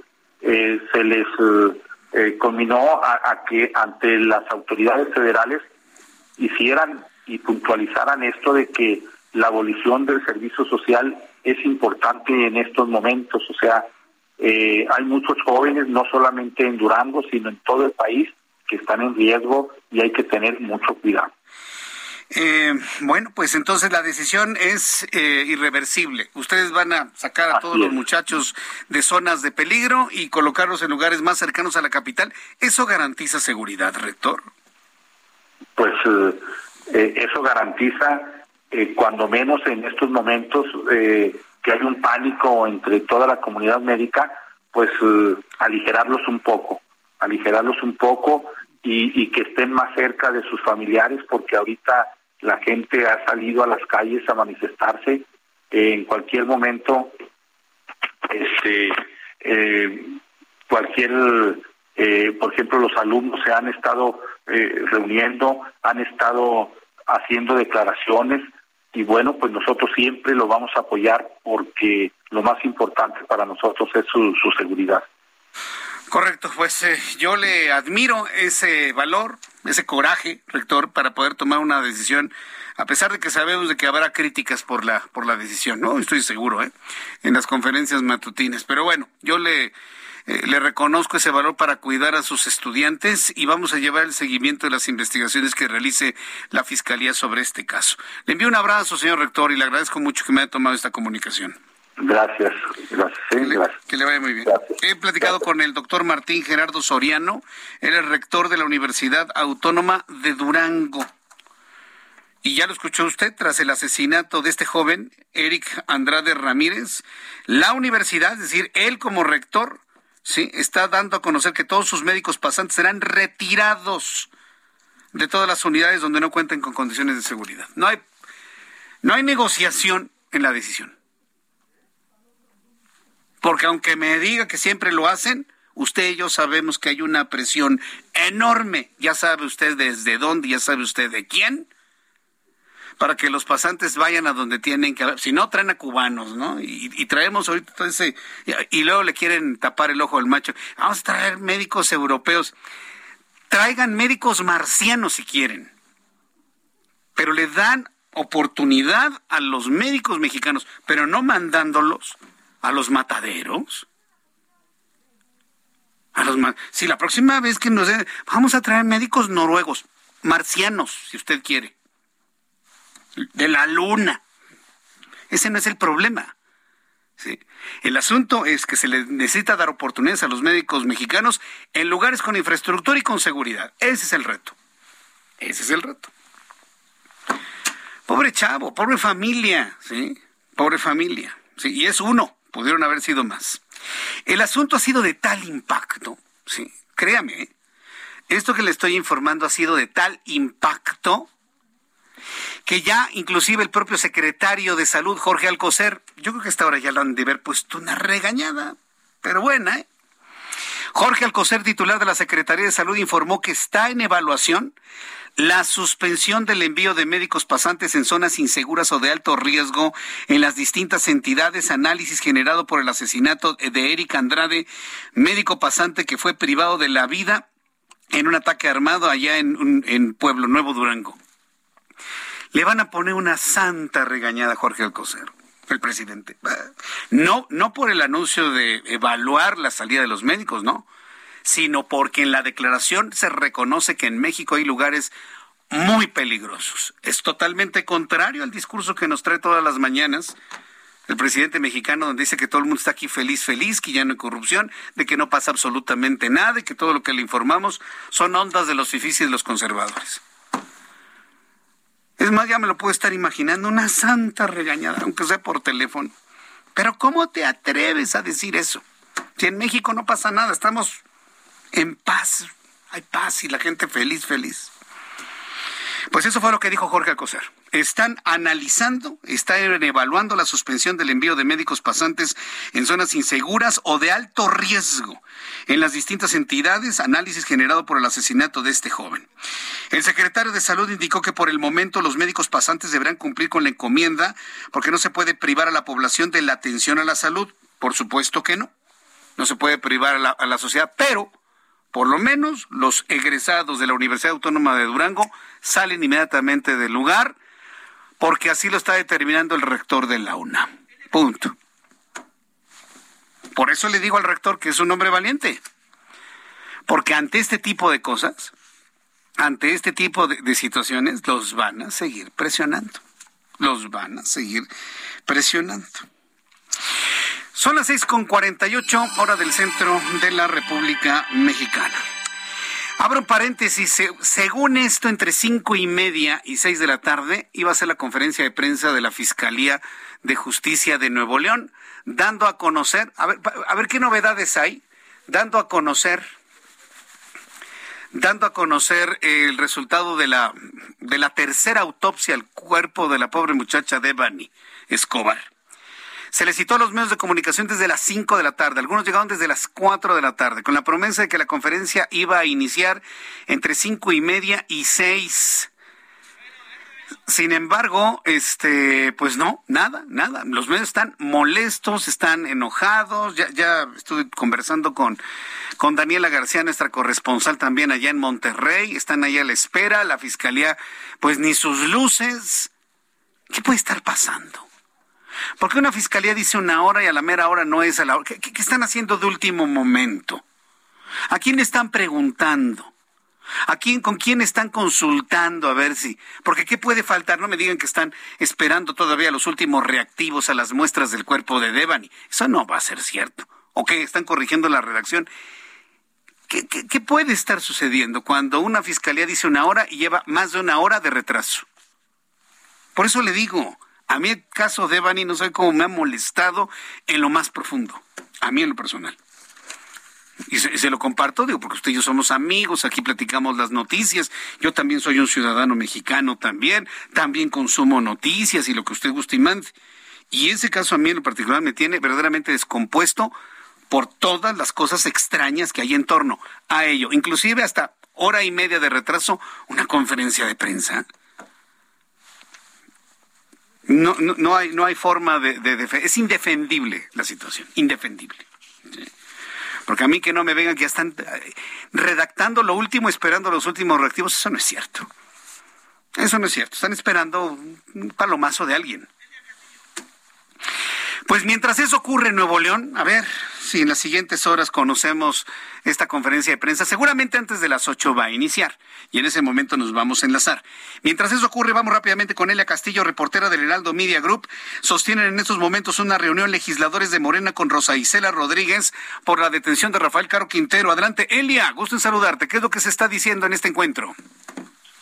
eh, se les eh, eh, combinó a, que ante las autoridades federales hicieran y puntualizaran esto de que la abolición del servicio social es importante en estos momentos. O sea, hay muchos jóvenes, no solamente en Durango, sino en todo el país, que están en riesgo y hay que tener mucho cuidado. Eh, bueno, pues entonces la decisión es eh, irreversible. Ustedes van a sacar a todos los muchachos de zonas de peligro y colocarlos en lugares más cercanos a la capital. ¿Eso garantiza seguridad, rector? Pues eh, eso garantiza eh, cuando menos en estos momentos eh, que hay un pánico entre toda la comunidad médica, pues eh, aligerarlos un poco, aligerarlos un poco y, y que estén más cerca de sus familiares, porque ahorita la gente ha salido a las calles a manifestarse en cualquier momento este eh, cualquier eh, por ejemplo los alumnos se han estado eh, reuniendo han estado haciendo declaraciones y bueno pues nosotros siempre lo vamos a apoyar porque lo más importante para nosotros es su, seguridad Correcto, pues eh, yo le admiro ese valor, ese coraje, rector, para poder tomar una decisión, a pesar de que sabemos de que habrá críticas por la por la decisión, no estoy seguro, ¿eh? en las conferencias matutinas. Pero bueno, yo le eh, le reconozco ese valor para cuidar a sus estudiantes y vamos a llevar el seguimiento de las investigaciones que realice la fiscalía sobre este caso. Le envío un abrazo, señor rector, y le agradezco mucho que me haya tomado esta comunicación. Gracias, gracias, sí, Que le, gracias. que le vaya muy bien. Gracias. He platicado con el doctor Martín Gerardo Soriano, él es rector de la Universidad Autónoma de Durango. Y ya lo escuchó usted, tras el asesinato de este joven, Eric Andrade Ramírez, la universidad, es decir, él como rector, sí, está dando a conocer que todos sus médicos pasantes serán retirados de todas las unidades donde no cuenten con condiciones de seguridad. No hay, no hay negociación en la decisión. Porque aunque me diga que siempre lo hacen, usted y yo sabemos que hay una presión enorme, ya sabe usted desde dónde, ya sabe usted de quién, para que los pasantes vayan a donde tienen que, si no traen a cubanos, ¿no? Y, y traemos ahorita todo ese, y, luego le quieren tapar el ojo al macho. Vamos a traer médicos europeos. Traigan médicos marcianos si quieren, pero le dan oportunidad a los médicos mexicanos, pero no mandándolos a los mataderos. A los si la próxima vez que nos den, vamos a traer médicos noruegos, marcianos, si usted quiere, de la luna. Ese no es el problema. Sí. El asunto es que se les necesita dar oportunidades a los médicos mexicanos en lugares con infraestructura y con seguridad. Ese es el reto. Ese es el reto. Pobre chavo, pobre familia, ¿sí? Pobre familia. Sí, y es uno, pudieron haber sido más. El asunto ha sido de tal impacto, sí, créame, ¿eh? esto que le estoy informando ha sido de tal impacto que ya inclusive el propio secretario de salud, Jorge Alcocer, yo creo que hasta ahora ya lo han de haber puesto una regañada, pero buena, ¿eh? Jorge Alcocer, titular de la Secretaría de Salud, informó que está en evaluación la suspensión del envío de médicos pasantes en zonas inseguras o de alto riesgo en las distintas entidades, análisis generado por el asesinato de Eric Andrade, médico pasante que fue privado de la vida en un ataque armado allá en, en Pueblo Nuevo, Durango. Le van a poner una santa regañada a Jorge Alcocer, el presidente. No, no por el anuncio de evaluar la salida de los médicos, no, sino porque en la declaración se reconoce que en México hay lugares muy peligrosos. Es totalmente contrario al discurso que nos trae todas las mañanas el presidente mexicano, donde dice que todo el mundo está aquí feliz, feliz, que ya no hay corrupción, de que no pasa absolutamente nada y que todo lo que le informamos son ondas de los y de los conservadores. Es más, ya me lo puedo estar imaginando, una santa regañada, aunque sea por teléfono. Pero ¿cómo te atreves a decir eso? Si en México no pasa nada, estamos en paz, hay paz y la gente feliz, feliz. Pues eso fue lo que dijo Jorge Alcocer. Están analizando, están evaluando la suspensión del envío de médicos pasantes en zonas inseguras o de alto riesgo en las distintas entidades, análisis generado por el asesinato de este joven. El secretario de Salud indicó que por el momento los médicos pasantes deberán cumplir con la encomienda porque no se puede privar a la población de la atención a la salud. Por supuesto que no. No se puede privar a la, sociedad, pero por lo menos los egresados de la Universidad Autónoma de Durango salen inmediatamente del lugar porque así lo está determinando el rector de la UNAM. Punto. Por eso le digo al rector que es un hombre valiente. Porque ante este tipo de cosas, ante este tipo de, de situaciones, los van a seguir presionando. Los van a seguir presionando. Son las seis con cuarenta y ocho hora del centro de la República Mexicana. Abro paréntesis. Según esto, entre cinco y media y seis de la tarde iba a ser la conferencia de prensa de la Fiscalía de Justicia de Nuevo León, dando a conocer, a ver, a ver qué novedades hay, dando a conocer dando a conocer el resultado de la, de la tercera autopsia al cuerpo de la pobre muchacha Devani Escobar. Se le citó a los medios de comunicación desde las 5 de la tarde, algunos llegaron desde las 4 de la tarde, con la promesa de que la conferencia iba a iniciar entre cinco y media y 6. Sin embargo, este, pues no, nada, nada. Los medios están molestos, están enojados. Ya, ya estuve conversando con, con Daniela García, nuestra corresponsal también allá en Monterrey. Están ahí a la espera. La fiscalía, pues ni sus luces. ¿Qué puede estar pasando? ¿Por qué una fiscalía dice una hora y a la mera hora no es a la hora? ¿Qué, están haciendo de último momento? ¿A quién están preguntando? ¿A quién, con quién están consultando a ver si? Porque ¿qué puede faltar? No me digan que están esperando todavía los últimos reactivos a las muestras del cuerpo de Devani. Eso no va a ser cierto. ¿O qué? ¿Están corrigiendo la redacción? ¿Qué, qué, qué puede estar sucediendo cuando una fiscalía dice una hora y lleva más de una hora de retraso? Por eso le digo, a mí el caso de Devani no sé cómo me ha molestado en lo más profundo. A mí en lo personal. Y se, lo comparto, digo, porque usted y yo somos amigos, aquí platicamos las noticias. Yo también soy un ciudadano mexicano también, también consumo noticias y lo que usted guste y mande. Y ese caso a mí en lo particular me tiene verdaderamente descompuesto por todas las cosas extrañas que hay en torno a ello, inclusive hasta hora y media de retraso, una conferencia de prensa. No, no, no hay, no hay forma de, de, Es indefendible la situación, indefendible. Porque a mí que no me vengan que ya están eh, redactando lo último, esperando los últimos reactivos, eso no es cierto. Eso no es cierto. Están esperando un palomazo de alguien. Pues mientras eso ocurre en Nuevo León, a ver si en las siguientes horas conocemos esta conferencia de prensa. Seguramente antes de las 8 va a iniciar y en ese momento nos vamos a enlazar. Mientras eso ocurre, vamos rápidamente con Elia Castillo, reportera del Heraldo Media Group. Sostienen en estos momentos una reunión legisladores de Morena con Rosa Isela Rodríguez por la detención de Rafael Caro Quintero. Adelante, Elia, gusto en saludarte. ¿Qué es lo que se está diciendo en este encuentro?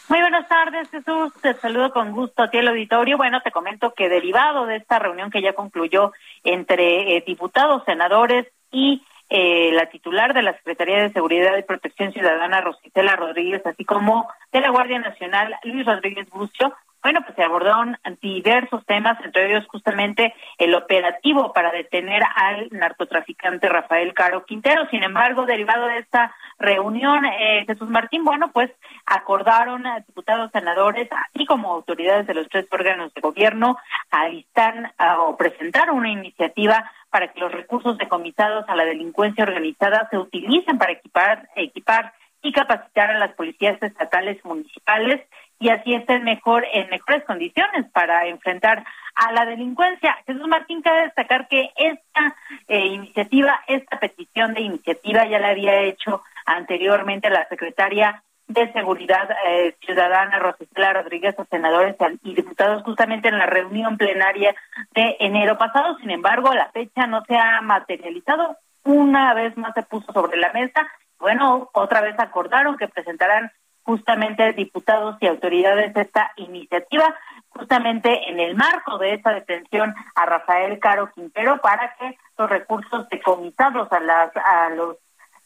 Muy buenas tardes, Jesús. Te saludo con gusto a ti el auditorio. Bueno, te comento que derivado de esta reunión que ya concluyó entre eh, diputados, senadores y eh, la titular de la Secretaría de Seguridad y Protección Ciudadana, Rositela Rodríguez, así como de la Guardia Nacional, Luis Rodríguez Bucio, bueno, pues se abordaron diversos temas, entre ellos justamente el operativo para detener al narcotraficante Rafael Caro Quintero. Sin embargo, derivado de esta reunión, eh, Jesús Martín, bueno, pues acordaron a diputados, senadores, así como autoridades de los tres órganos de gobierno, alistar o presentar una iniciativa para que los recursos decomisados a la delincuencia organizada se utilicen para equipar, equipar y capacitar a las policías estatales y municipales y así estén mejor en mejores condiciones para enfrentar a la delincuencia. Jesús Martín cabe destacar que esta eh, iniciativa, esta petición de iniciativa ya la había hecho anteriormente la secretaria de Seguridad eh, Ciudadana Rosicela Rodríguez a senadores y diputados justamente en la reunión plenaria de enero pasado. Sin embargo, la fecha no se ha materializado. Una vez más se puso sobre la mesa. Bueno, otra vez acordaron que presentarán justamente diputados y autoridades esta iniciativa, justamente en el marco de esta detención a Rafael Caro Quintero para que los recursos decomisados a las a los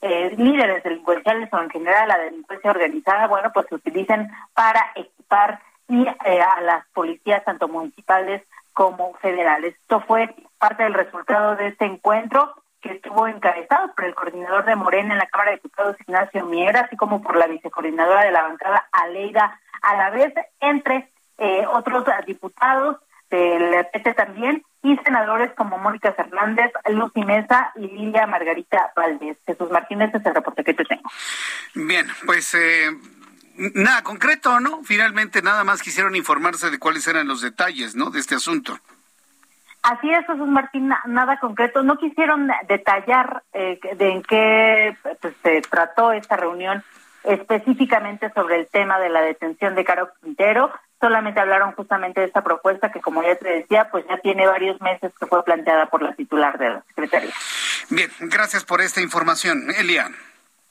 eh, líderes delincuenciales o en general la delincuencia organizada, bueno, pues se utilicen para equipar y eh, a las policías tanto municipales como federales. Esto fue parte del resultado de este encuentro que estuvo encabezado por el coordinador de Morena en la Cámara de Diputados, Ignacio Mier, así como por la vicecoordinadora de la bancada, Aleida vez entre eh, otros diputados del PT también, y senadores como Mónica Fernández, Lucy Mesa y Lilia Margarita Valdés. Jesús Martínez, es el reporte que te tengo. Bien, pues... Eh, nada concreto, ¿no? Finalmente nada más quisieron informarse de cuáles eran los detalles, ¿no? De este asunto. Así es, Jesús Martín, nada concreto. No quisieron detallar eh, de en qué pues, se trató esta reunión específicamente sobre el tema de la detención de Caro Quintero. Solamente hablaron justamente de esta propuesta que, como ya te decía, pues ya tiene varios meses que fue planteada por la titular de la Secretaría. Bien, gracias por esta información. Elia.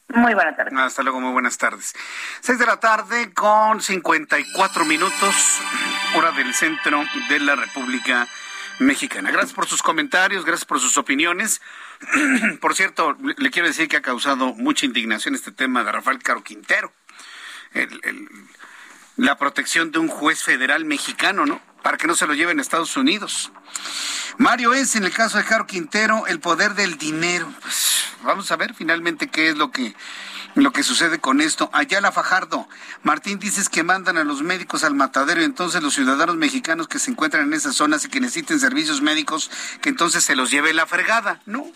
Muy buenas tardes. Hasta luego, muy buenas tardes. Seis de la tarde con 54 minutos, hora del centro de la República Mexicana. Gracias por sus comentarios, gracias por sus opiniones. por cierto, le quiero decir que ha causado mucha indignación este tema de Rafael Caro Quintero. la protección de un juez federal mexicano, ¿no? Para que no se lo lleven a Estados Unidos. Mario es, en el caso de Caro Quintero, el poder del dinero. Pues, vamos a ver finalmente qué es lo que lo que sucede con esto. Ayala Fajardo, Martín dices que mandan a los médicos al matadero y entonces los ciudadanos mexicanos que se encuentran en esas zonas y que necesiten servicios médicos, que entonces se los lleve la fregada. No,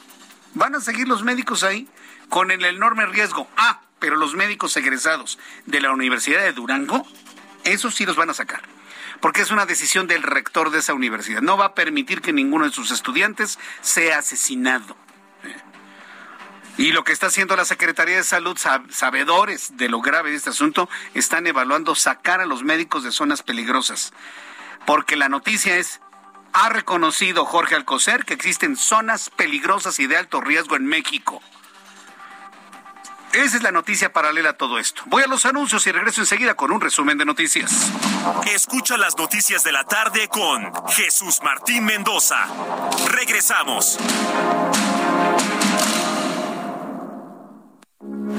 van a seguir los médicos ahí con el enorme riesgo. Ah, pero los médicos egresados de la Universidad de Durango, esos sí los van a sacar porque es una decisión del rector de esa universidad. No va a permitir que ninguno de sus estudiantes sea asesinado. Y lo que está haciendo la Secretaría de Salud, sabedores de lo grave de este asunto, están evaluando sacar a los médicos de zonas peligrosas. Porque la noticia es, ha reconocido Jorge Alcocer que existen zonas peligrosas y de alto riesgo en México. Esa es la noticia paralela a todo esto. Voy a los anuncios y regreso enseguida con un resumen de noticias. Escucha las noticias de la tarde con Jesús Martín Mendoza. Regresamos.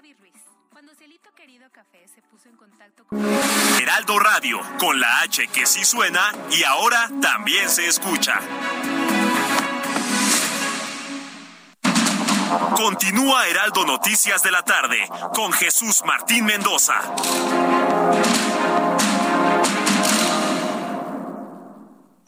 Gaby. Cuando Cielito Querido Café se puso en contacto con... Heraldo Radio, con la H que sí suena y ahora también se escucha. Continúa Heraldo Noticias de la tarde con Jesús Martín Mendoza.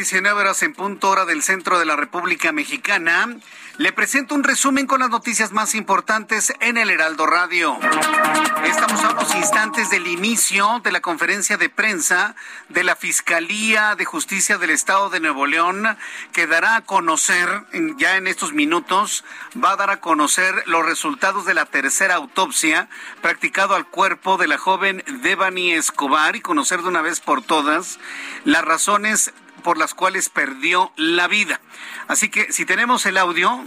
19 horas en punto, hora del centro de la República Mexicana. Le presento un resumen con las noticias más importantes en el Heraldo Radio. Estamos a unos instantes del inicio de la conferencia de prensa de la Fiscalía de Justicia del Estado de Nuevo León, que dará a conocer, ya en estos minutos, va a dar a conocer los resultados de la tercera autopsia practicado al cuerpo de la joven Devani Escobar y conocer de una vez por todas las razones por las cuales perdió la vida. Así que si tenemos el audio,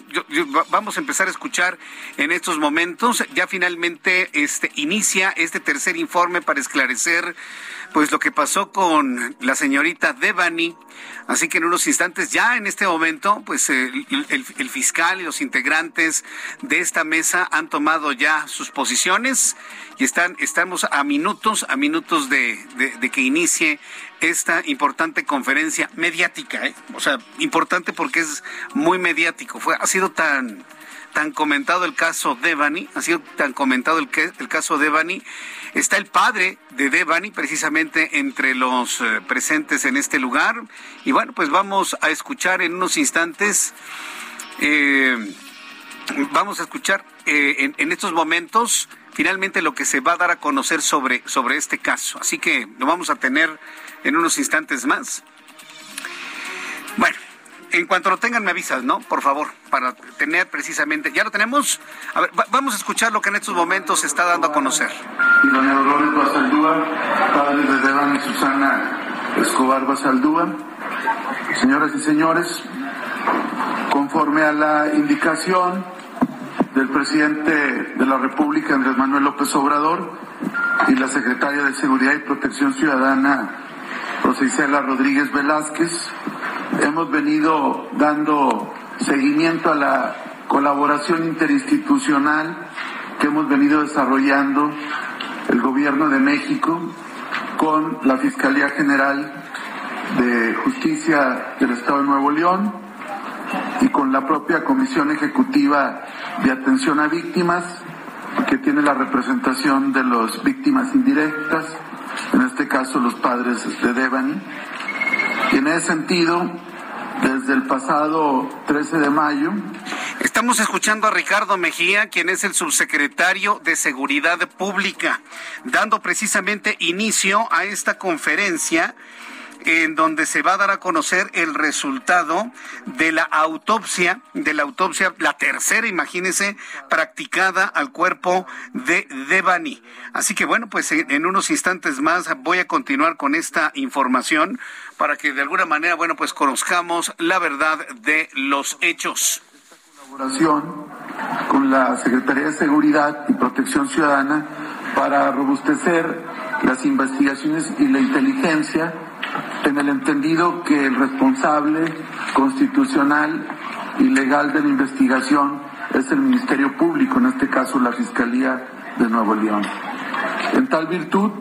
vamos a empezar a escuchar en estos momentos. Ya finalmente este, inicia este tercer informe para esclarecer pues lo que pasó con la señorita Devani. Así que en unos instantes, ya en este momento, pues el, fiscal y los integrantes de esta mesa han tomado ya sus posiciones y están, estamos a minutos, a minutos de, de que inicie esta importante conferencia mediática, ¿eh? o sea, importante porque es muy mediático. Fue, ha sido tan, tan comentado el caso Devani, ha sido tan comentado el, el caso Devani. Está el padre de Devani precisamente entre los eh, presentes en este lugar. Y bueno, pues vamos a escuchar en unos instantes, eh, vamos a escuchar en, en, estos momentos finalmente lo que se va a dar a conocer sobre, sobre este caso. Así que lo vamos a tener en unos instantes más. Bueno, en cuanto lo tengan me avisas, ¿no? Por favor, para tener precisamente, ¿ya lo tenemos? A ver, vamos a escuchar lo que en estos momentos se está dando a conocer. Y don Euronio Costaldúa, padre de Devan y Susana Escobar Basaldúa. Señoras y señores, conforme a la indicación del presidente de la República, Andrés Manuel López Obrador, y la secretaria de Seguridad y Protección Ciudadana, Rosicela Rodríguez Velázquez, hemos venido dando seguimiento a la colaboración interinstitucional que hemos venido desarrollando el Gobierno de México con la Fiscalía General de Justicia del Estado de Nuevo León y con la propia Comisión Ejecutiva de Atención a Víctimas, que tiene la representación de las víctimas indirectas, en este caso los padres de Devani. Y en ese sentido, desde el pasado 13 de mayo. Estamos escuchando a Ricardo Mejía, quien es el subsecretario de Seguridad Pública, dando precisamente inicio a esta conferencia en donde se va a dar a conocer el resultado de la autopsia, de la autopsia, la tercera, imagínese, practicada al cuerpo de Devani. Así que bueno, pues en unos instantes más voy a continuar con esta información para que de alguna manera, bueno, pues conozcamos la verdad de los hechos. Colaboración con la Secretaría de Seguridad y Protección Ciudadana para robustecer las investigaciones y la inteligencia en el entendido que el responsable constitucional y legal de la investigación es el Ministerio Público, en este caso la Fiscalía de Nuevo León. En tal virtud,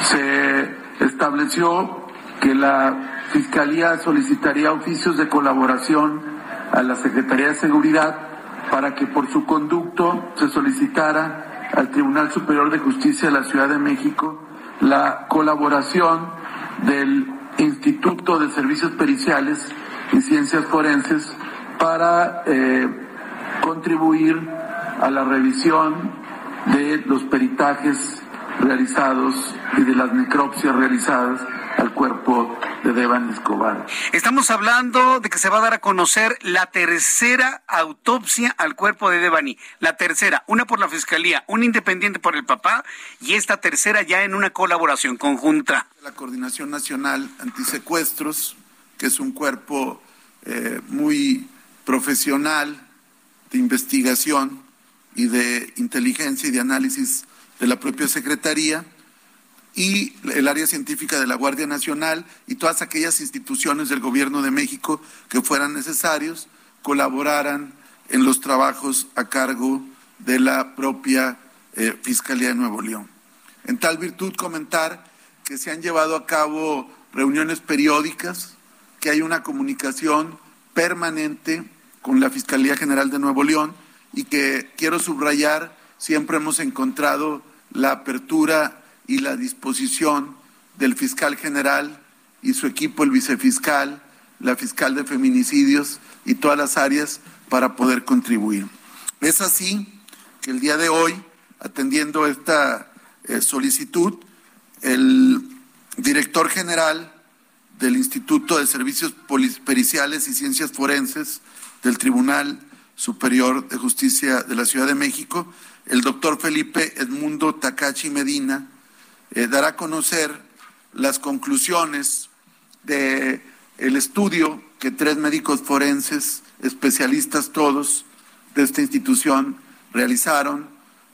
se estableció que la Fiscalía solicitaría oficios de colaboración a la Secretaría de Seguridad para que por su conducto se solicitara al Tribunal Superior de Justicia de la Ciudad de México la colaboración del Instituto de Servicios Periciales y Ciencias Forenses para eh, contribuir a la revisión de los peritajes realizados y de las necropsias realizadas al cuerpo de Devan Escobar. Estamos hablando de que se va a dar a conocer la tercera autopsia al cuerpo de Devani. La tercera, una por la fiscalía, una independiente por el papá y esta tercera ya en una colaboración conjunta. La Coordinación Nacional Antisecuestros, que es un cuerpo eh, muy profesional de investigación y de inteligencia y de análisis de la propia Secretaría y el área científica de la Guardia Nacional y todas aquellas instituciones del Gobierno de México que fueran necesarios colaboraran en los trabajos a cargo de la propia eh, Fiscalía de Nuevo León. En tal virtud, comentar que se han llevado a cabo reuniones periódicas, que hay una comunicación permanente con la Fiscalía General de Nuevo León y que quiero subrayar, siempre hemos encontrado la apertura y la disposición del fiscal general y su equipo, el vicefiscal, la fiscal de feminicidios y todas las áreas para poder contribuir. Es así que el día de hoy, atendiendo esta eh, solicitud, el director general del Instituto de Servicios Periciales y Ciencias Forenses del Tribunal Superior de Justicia de la Ciudad de México, el doctor Felipe Edmundo Takachi Medina, eh, dará a conocer las conclusiones del el estudio que tres médicos forenses, especialistas todos de esta institución, realizaron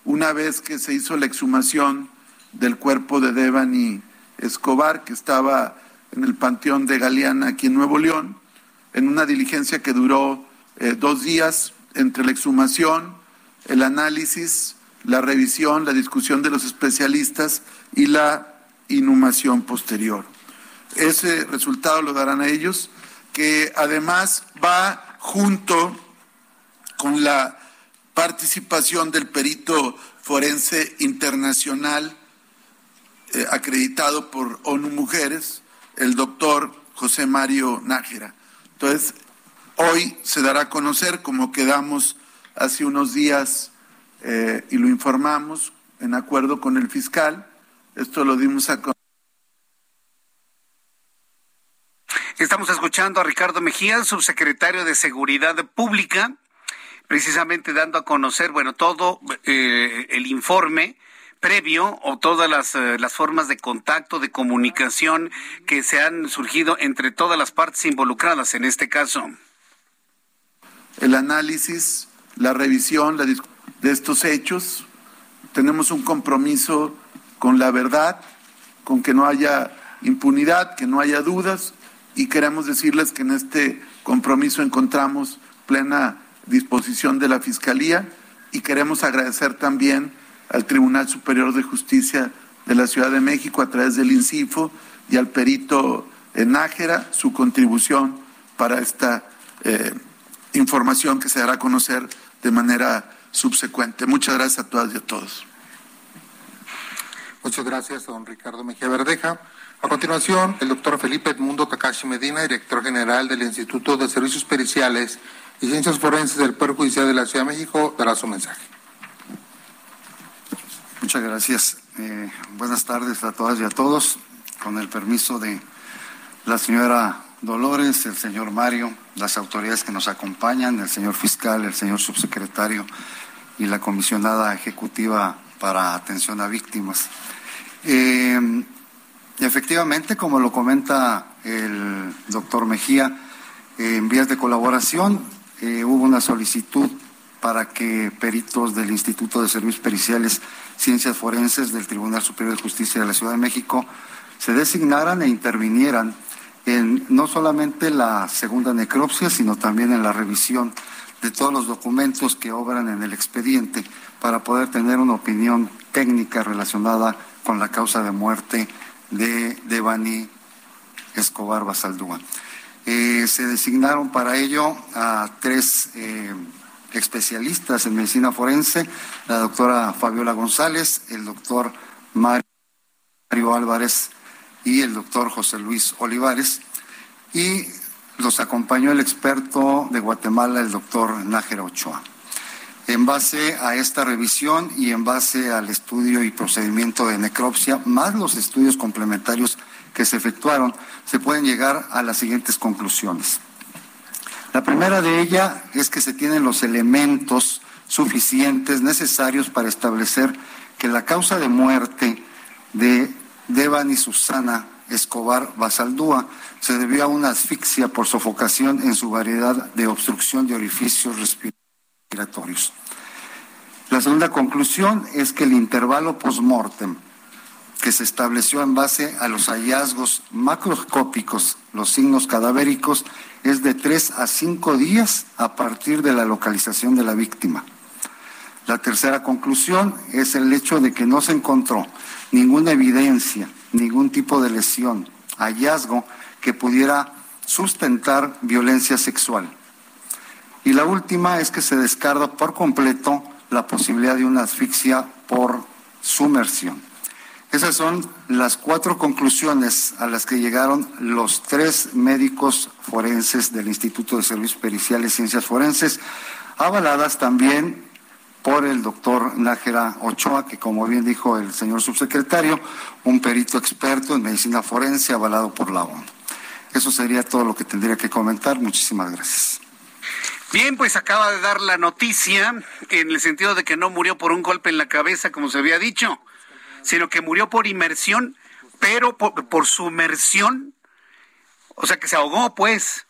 una vez que se hizo la exhumación del cuerpo de Devani Escobar, que estaba en el Panteón de Galeana, aquí en Nuevo León, en una diligencia que duró eh, dos días entre la exhumación, el análisis, la revisión, la discusión de los especialistas y la inhumación posterior. Ese resultado lo darán a ellos, que además va junto con la participación del perito forense internacional eh, acreditado por ONU Mujeres, el doctor José Mario Nájera. Entonces, hoy se dará a conocer, como quedamos hace unos días eh, y lo informamos en acuerdo con el fiscal, esto lo dimos a Estamos escuchando a Ricardo Mejía, subsecretario de Seguridad Pública, precisamente dando a conocer, bueno, todo eh, el informe previo o todas las, eh, las formas de contacto, de comunicación que se han surgido entre todas las partes involucradas en este caso? El análisis, la revisión la de estos hechos. Tenemos un compromiso con la verdad, con que no haya impunidad, que no haya dudas y queremos decirles que en este compromiso encontramos plena disposición de la Fiscalía y queremos agradecer también al Tribunal Superior de Justicia de la Ciudad de México a través del INCIFO y al perito Nájera su contribución para esta eh, información que se dará a conocer de manera subsecuente. Muchas gracias a todas y a todos. Muchas gracias, don Ricardo Mejía Verdeja. A continuación, el doctor Felipe Edmundo Takashi Medina, director general del Instituto de Servicios Periciales y Ciencias Forenses del Poder Judicial de la Ciudad de México, dará su mensaje. Muchas gracias. Eh, buenas tardes a todas y a todos. Con el permiso de la señora Dolores, el señor Mario, las autoridades que nos acompañan, el señor fiscal, el señor subsecretario y la comisionada ejecutiva para atención a víctimas. Eh, efectivamente, como lo comenta el doctor Mejía, en vías de colaboración eh, hubo una solicitud para que peritos del Instituto de Servicios Periciales Ciencias Forenses del Tribunal Superior de Justicia de la Ciudad de México se designaran e intervinieran en no solamente la segunda necropsia, sino también en la revisión de todos los documentos que obran en el expediente para poder tener una opinión técnica relacionada con la causa de muerte de Devani Escobar Basaldúa. Eh, se designaron para ello a tres eh, especialistas en medicina forense, la doctora Fabiola González, el doctor Mario Álvarez y el doctor José Luis Olivares. Y los acompañó el experto de Guatemala, el doctor Nájera Ochoa. En base a esta revisión y en base al estudio y procedimiento de necropsia, más los estudios complementarios que se efectuaron, se pueden llegar a las siguientes conclusiones. La primera de ellas es que se tienen los elementos suficientes necesarios para establecer que la causa de muerte de Devani Susana Escobar Basaldúa se debió a una asfixia por sofocación en su variedad de obstrucción de orificios respiratorios. La segunda conclusión es que el intervalo postmortem que se estableció en base a los hallazgos macroscópicos, los signos cadavéricos, es de tres a cinco días a partir de la localización de la víctima. La tercera conclusión es el hecho de que no se encontró ninguna evidencia, ningún tipo de lesión, hallazgo que pudiera sustentar violencia sexual. Y la última es que se descarga por completo la posibilidad de una asfixia por sumersión. Esas son las cuatro conclusiones a las que llegaron los tres médicos forenses del Instituto de Servicios Periciales y Ciencias Forenses, avaladas también por el doctor Nájera Ochoa, que como bien dijo el señor subsecretario, un perito experto en medicina forense avalado por la ONU. Eso sería todo lo que tendría que comentar. Muchísimas gracias. Bien, pues acaba de dar la noticia en el sentido de que no murió por un golpe en la cabeza, como se había dicho sino que murió por inmersión, pero por, sumersión. O sea, que se ahogó, pues.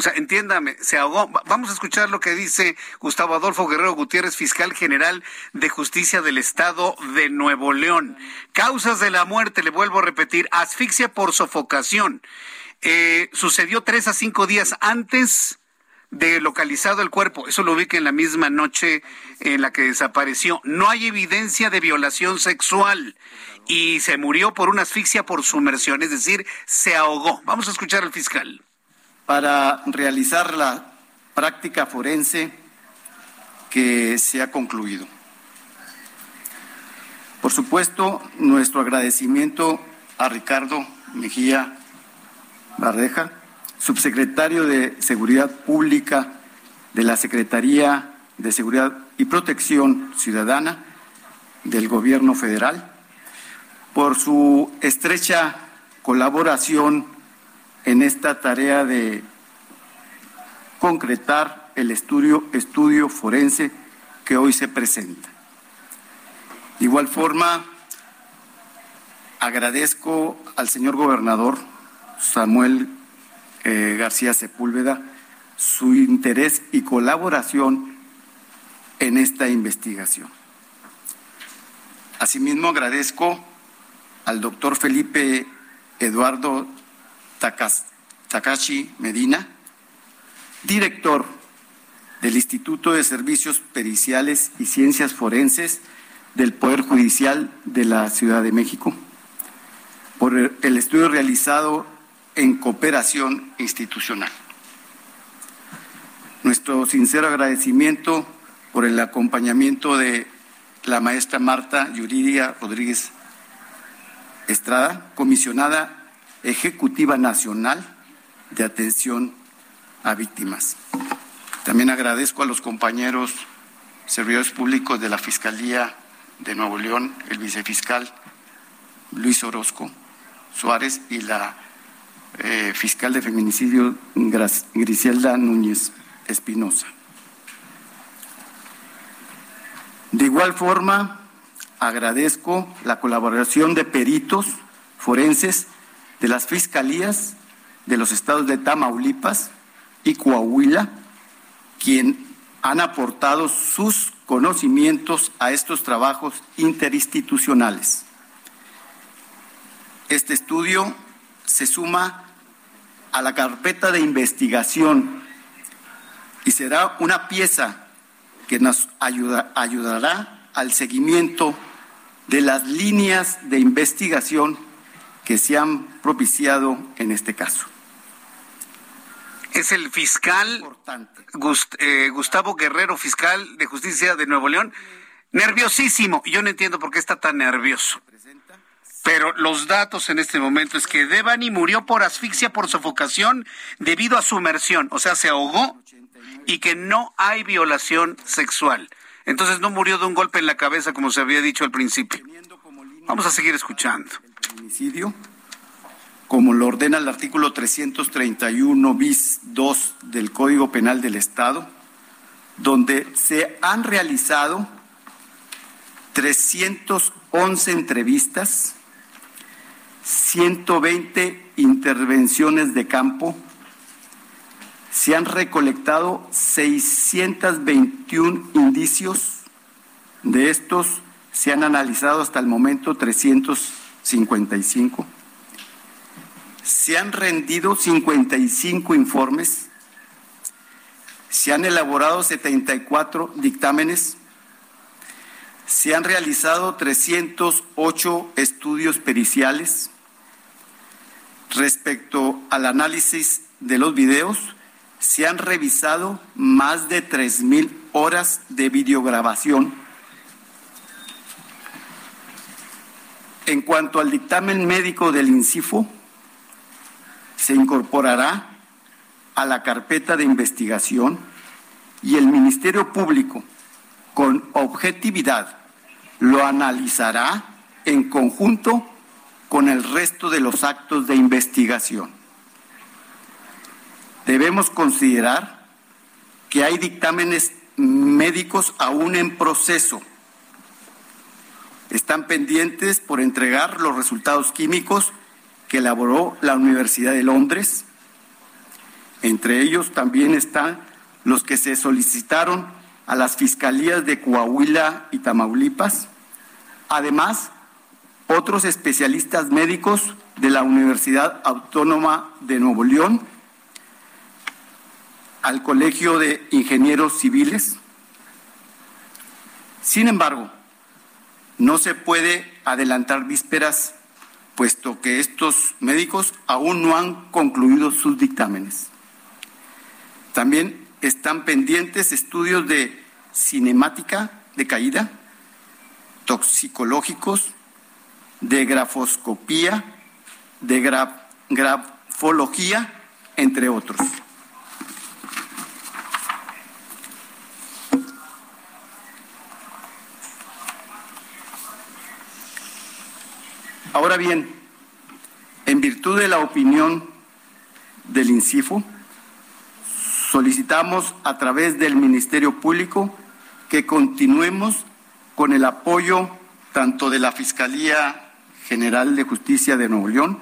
O sea, entiéndame, se ahogó. Vamos a escuchar lo que dice Gustavo Adolfo Guerrero Gutiérrez, fiscal general de justicia del Estado de Nuevo León. Causas de la muerte, le vuelvo a repetir, asfixia por sofocación. Eh, sucedió tres a cinco días antes de localizado el cuerpo. Eso lo ubica en la misma noche en la que desapareció. No hay evidencia de violación sexual y se murió por una asfixia por sumersión, es decir, se ahogó. Vamos a escuchar al fiscal. Para realizar la práctica forense que se ha concluido. Por supuesto, nuestro agradecimiento a Ricardo Mejía Bardeja subsecretario de Seguridad Pública de la Secretaría de Seguridad y Protección Ciudadana del Gobierno Federal, por su estrecha colaboración en esta tarea de concretar el estudio, estudio forense que hoy se presenta. De igual forma, agradezco al señor gobernador Samuel eh, García Sepúlveda su interés y colaboración en esta investigación. Asimismo, agradezco al doctor Felipe Eduardo Takashi Medina, director del Instituto de Servicios Periciales y Ciencias Forenses del Poder Judicial de la Ciudad de México, por el estudio realizado en cooperación institucional. Nuestro sincero agradecimiento por el acompañamiento de la maestra Marta Yuridia Rodríguez Estrada, comisionada ejecutiva nacional de atención a víctimas. También agradezco a los compañeros servidores públicos de la Fiscalía de Nuevo León, el vicefiscal Luis Orozco Suárez y la eh, fiscal de feminicidio Griselda Núñez Espinosa. De igual forma, agradezco la colaboración de peritos forenses de las fiscalías de los estados de Tamaulipas y Coahuila, quien han aportado sus conocimientos a estos trabajos interinstitucionales. Este estudio se suma a la carpeta de investigación y será una pieza que nos ayudará al seguimiento de las líneas de investigación que se han propiciado en este caso. Es el fiscal eh, Gustavo Guerrero, fiscal de justicia de Nuevo León, nerviosísimo. Yo no entiendo por qué está tan nervioso. Pero los datos en este momento es que Devani murió por asfixia por sofocación debido a sumersión, o sea, se ahogó y que no hay violación sexual. Entonces no murió de un golpe en la cabeza como se había dicho al principio. Vamos a seguir escuchando. Como lo ordena el artículo 331 bis 2 del Código Penal del Estado, donde se han realizado 311 entrevistas, 120 intervenciones de campo, se han recolectado 621 indicios, de estos se han analizado hasta el momento 355, se han rendido 55 informes, se han elaborado 74 dictámenes, se han realizado 308 estudios periciales. Respecto al análisis de los videos, se han revisado más de 3.000 horas de videograbación. En cuanto al dictamen médico del INCIFO, se incorporará a la carpeta de investigación y el Ministerio Público, con objetividad, lo analizará en conjunto con el resto de los actos de investigación debemos considerar que hay dictámenes médicos aún en proceso. Están pendientes por entregar los resultados químicos que elaboró la Universidad de Londres. Entre ellos también están los que se solicitaron a las fiscalías de Coahuila y Tamaulipas. Además, otros especialistas médicos de la Universidad Autónoma de Nuevo León al Colegio de Ingenieros Civiles. Sin embargo, no se puede adelantar vísperas, puesto que estos médicos aún no han concluido sus dictámenes. También están pendientes estudios de cinemática de caída, toxicológicos, de grafoscopía, de grafología, entre otros. Ahora bien, en virtud de la opinión del INCIFO, solicitamos a través del Ministerio Público que continuemos con el apoyo tanto de la Fiscalía General de Justicia de Nuevo León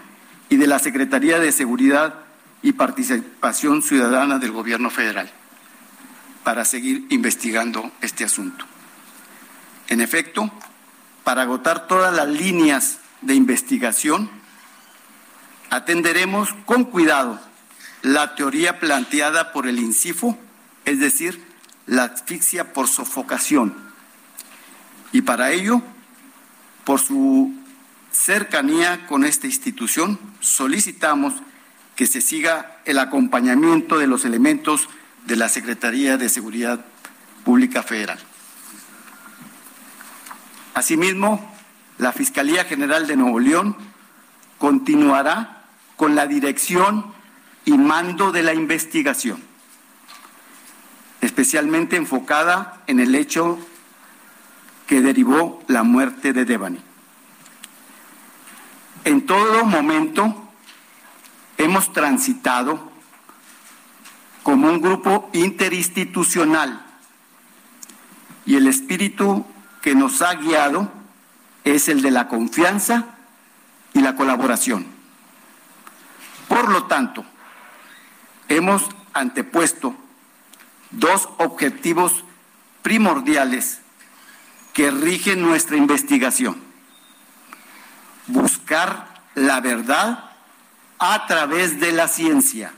y de la Secretaría de Seguridad y Participación Ciudadana del Gobierno Federal para seguir investigando este asunto. En efecto, para agotar todas las líneas de investigación, atenderemos con cuidado la teoría planteada por el INCIFO, es decir, la asfixia por sofocación. Y para ello, por su cercanía con esta institución, solicitamos que se siga el acompañamiento de los elementos de la Secretaría de Seguridad Pública Federal. Asimismo, la Fiscalía General de Nuevo León continuará con la dirección y mando de la investigación, especialmente enfocada en el hecho que derivó la muerte de Devani. En todo momento hemos transitado como un grupo interinstitucional y el espíritu que nos ha guiado es el de la confianza y la colaboración. Por lo tanto, hemos antepuesto dos objetivos primordiales que rigen nuestra investigación. Buscar la verdad a través de la ciencia.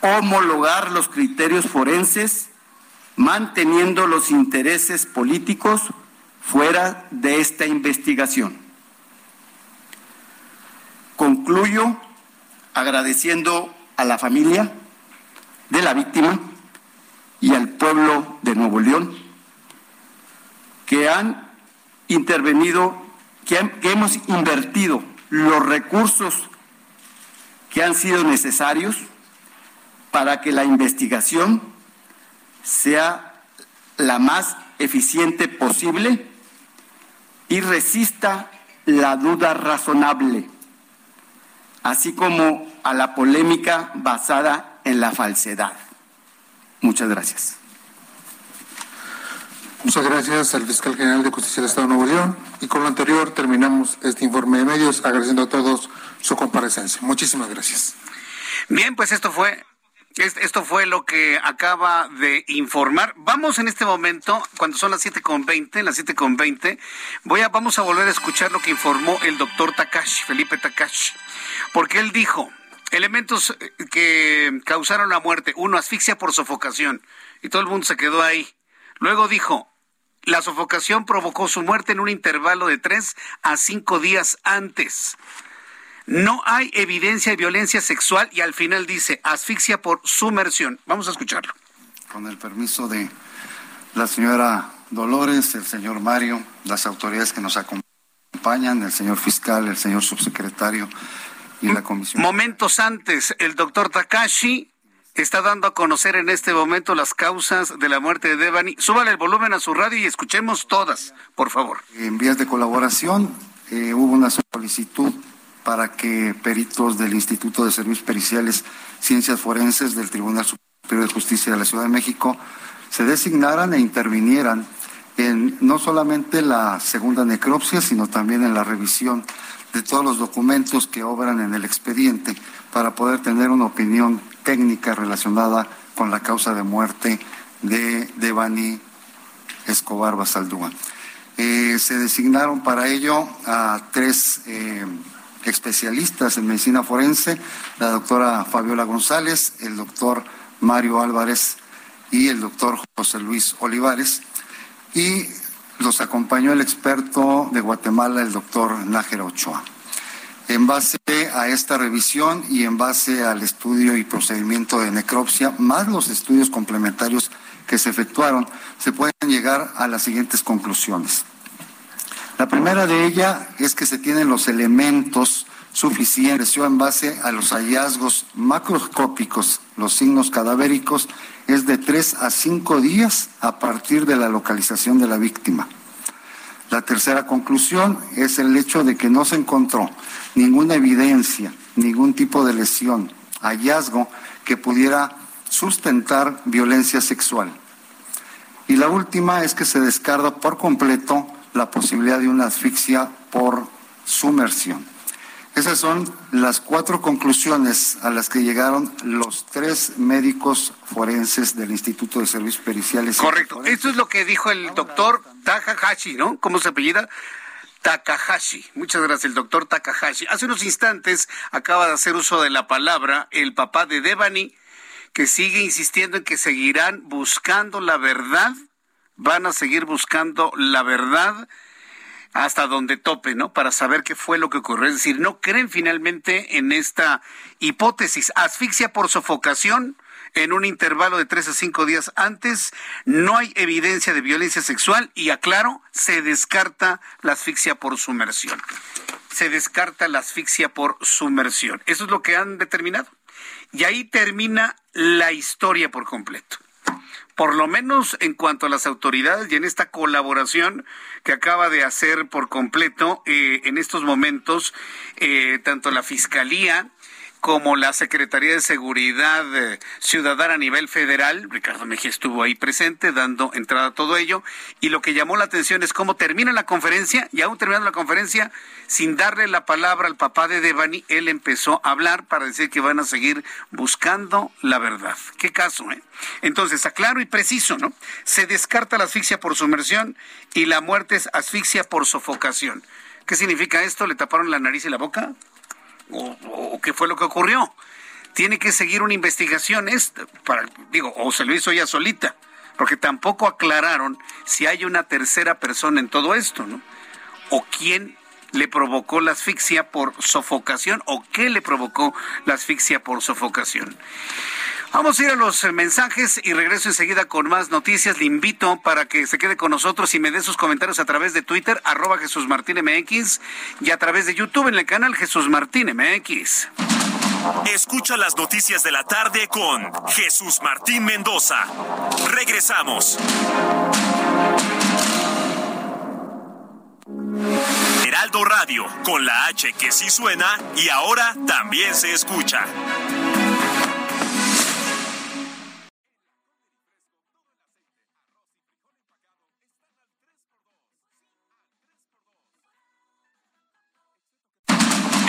Homologar los criterios forenses manteniendo los intereses políticos fuera de esta investigación. Concluyo agradeciendo a la familia de la víctima y al pueblo de Nuevo León que han intervenido, que, hemos invertido los recursos que han sido necesarios para que la investigación sea la más eficiente posible y resista la duda razonable, así como a la polémica basada en la falsedad. Muchas gracias. Muchas gracias al fiscal general de Justicia del Estado de Nuevo León. Y con lo anterior terminamos este informe de medios agradeciendo a todos su comparecencia. Muchísimas gracias. Bien, pues esto fue esto fue lo que acaba de informar. Vamos en este momento, cuando son las siete con veinte, las siete con veinte, voy a, vamos a volver a escuchar lo que informó el doctor Takashi, Felipe Takashi, porque él dijo elementos eh, que causaron la muerte. Uno, asfixia por sofocación, y todo el mundo se quedó ahí. Luego dijo, la sofocación provocó su muerte en un intervalo de tres a cinco días antes. No hay evidencia de violencia sexual y al final dice asfixia por sumersión. Vamos a escucharlo. Con el permiso de la señora Dolores, el señor Mario, las autoridades que nos acompañan, el señor fiscal, el señor subsecretario y la comisión. Momentos antes, el doctor Takashi está dando a conocer en este momento las causas de la muerte de Devani. Súbale el volumen a su radio y escuchemos todas, por favor. En vías de colaboración eh, hubo una solicitud para que peritos del Instituto de Servicios Periciales, Ciencias Forenses del Tribunal Superior de Justicia de la Ciudad de México se designaran e intervinieran en no solamente la segunda necropsia, sino también en la revisión de todos los documentos que obran en el expediente para poder tener una opinión técnica relacionada con la causa de muerte de Devani Escobar Basaldúa. Eh, se designaron para ello a tres eh, especialistas en medicina forense, la doctora Fabiola González, el doctor Mario Álvarez y el doctor José Luis Olivares. Y los acompañó el experto de Guatemala, el doctor Nájera Ochoa. En base a esta revisión y en base al estudio y procedimiento de necropsia, más los estudios complementarios que se efectuaron, se pueden llegar a las siguientes conclusiones. La primera de ellas es que se tienen los elementos suficientes en base a los hallazgos macroscópicos, los signos cadavéricos, es de tres a cinco días a partir de la localización de la víctima. La tercera conclusión es el hecho de que no se encontró ninguna evidencia, ningún tipo de lesión, hallazgo que pudiera sustentar violencia sexual. Y la última es que se descarga por completo la posibilidad de una asfixia por sumersión. Esas son las cuatro conclusiones a las que llegaron los tres médicos forenses del Instituto de Servicios Periciales. Correcto. Esto es lo que dijo el doctor Takahashi, ¿no? ¿Cómo se apellida? Takahashi. Muchas gracias, el doctor Takahashi. Hace unos instantes acaba de hacer uso de la palabra el papá de Devani, que sigue insistiendo en que seguirán buscando la verdad, van a seguir buscando la verdad hasta donde tope, ¿no? Para saber qué fue lo que ocurrió. Es decir, no creen finalmente en esta hipótesis. Asfixia por sofocación en un intervalo de tres a cinco días antes. No hay evidencia de violencia sexual y, aclaro, se descarta la asfixia por sumersión. Se descarta la asfixia por sumersión. Eso es lo que han determinado. Y ahí termina la historia por completo por lo menos en cuanto a las autoridades y en esta colaboración que acaba de hacer por completo eh, en estos momentos eh, tanto la Fiscalía como la Secretaría de Seguridad eh, Ciudadana a nivel federal. Ricardo Mejía estuvo ahí presente dando entrada a todo ello. Y lo que llamó la atención es cómo termina la conferencia y aún terminando la conferencia, sin darle la palabra al papá de Devani, él empezó a hablar para decir que van a seguir buscando la verdad. Qué caso, ¿eh? Entonces, aclaro y preciso, ¿no? Se descarta la asfixia por sumersión y la muerte es asfixia por sofocación. ¿Qué significa esto? ¿Le taparon la nariz y la boca? O, qué fue lo que ocurrió. Tiene que seguir una investigación, para, digo, o se lo hizo ella solita, porque tampoco aclararon si hay una tercera persona en todo esto, ¿no? O quién le provocó la asfixia por sofocación o qué le provocó la asfixia por sofocación. Vamos a ir a los mensajes y regreso enseguida con más noticias. Le invito para que se quede con nosotros y me dé sus comentarios a través de Twitter, arroba Jesús Martín MX, y a través de YouTube en el canal Jesús Martín MX. Escucha las noticias de la tarde con Jesús Martín Mendoza. Regresamos. Heraldo Radio, con la H que sí suena y ahora también se escucha.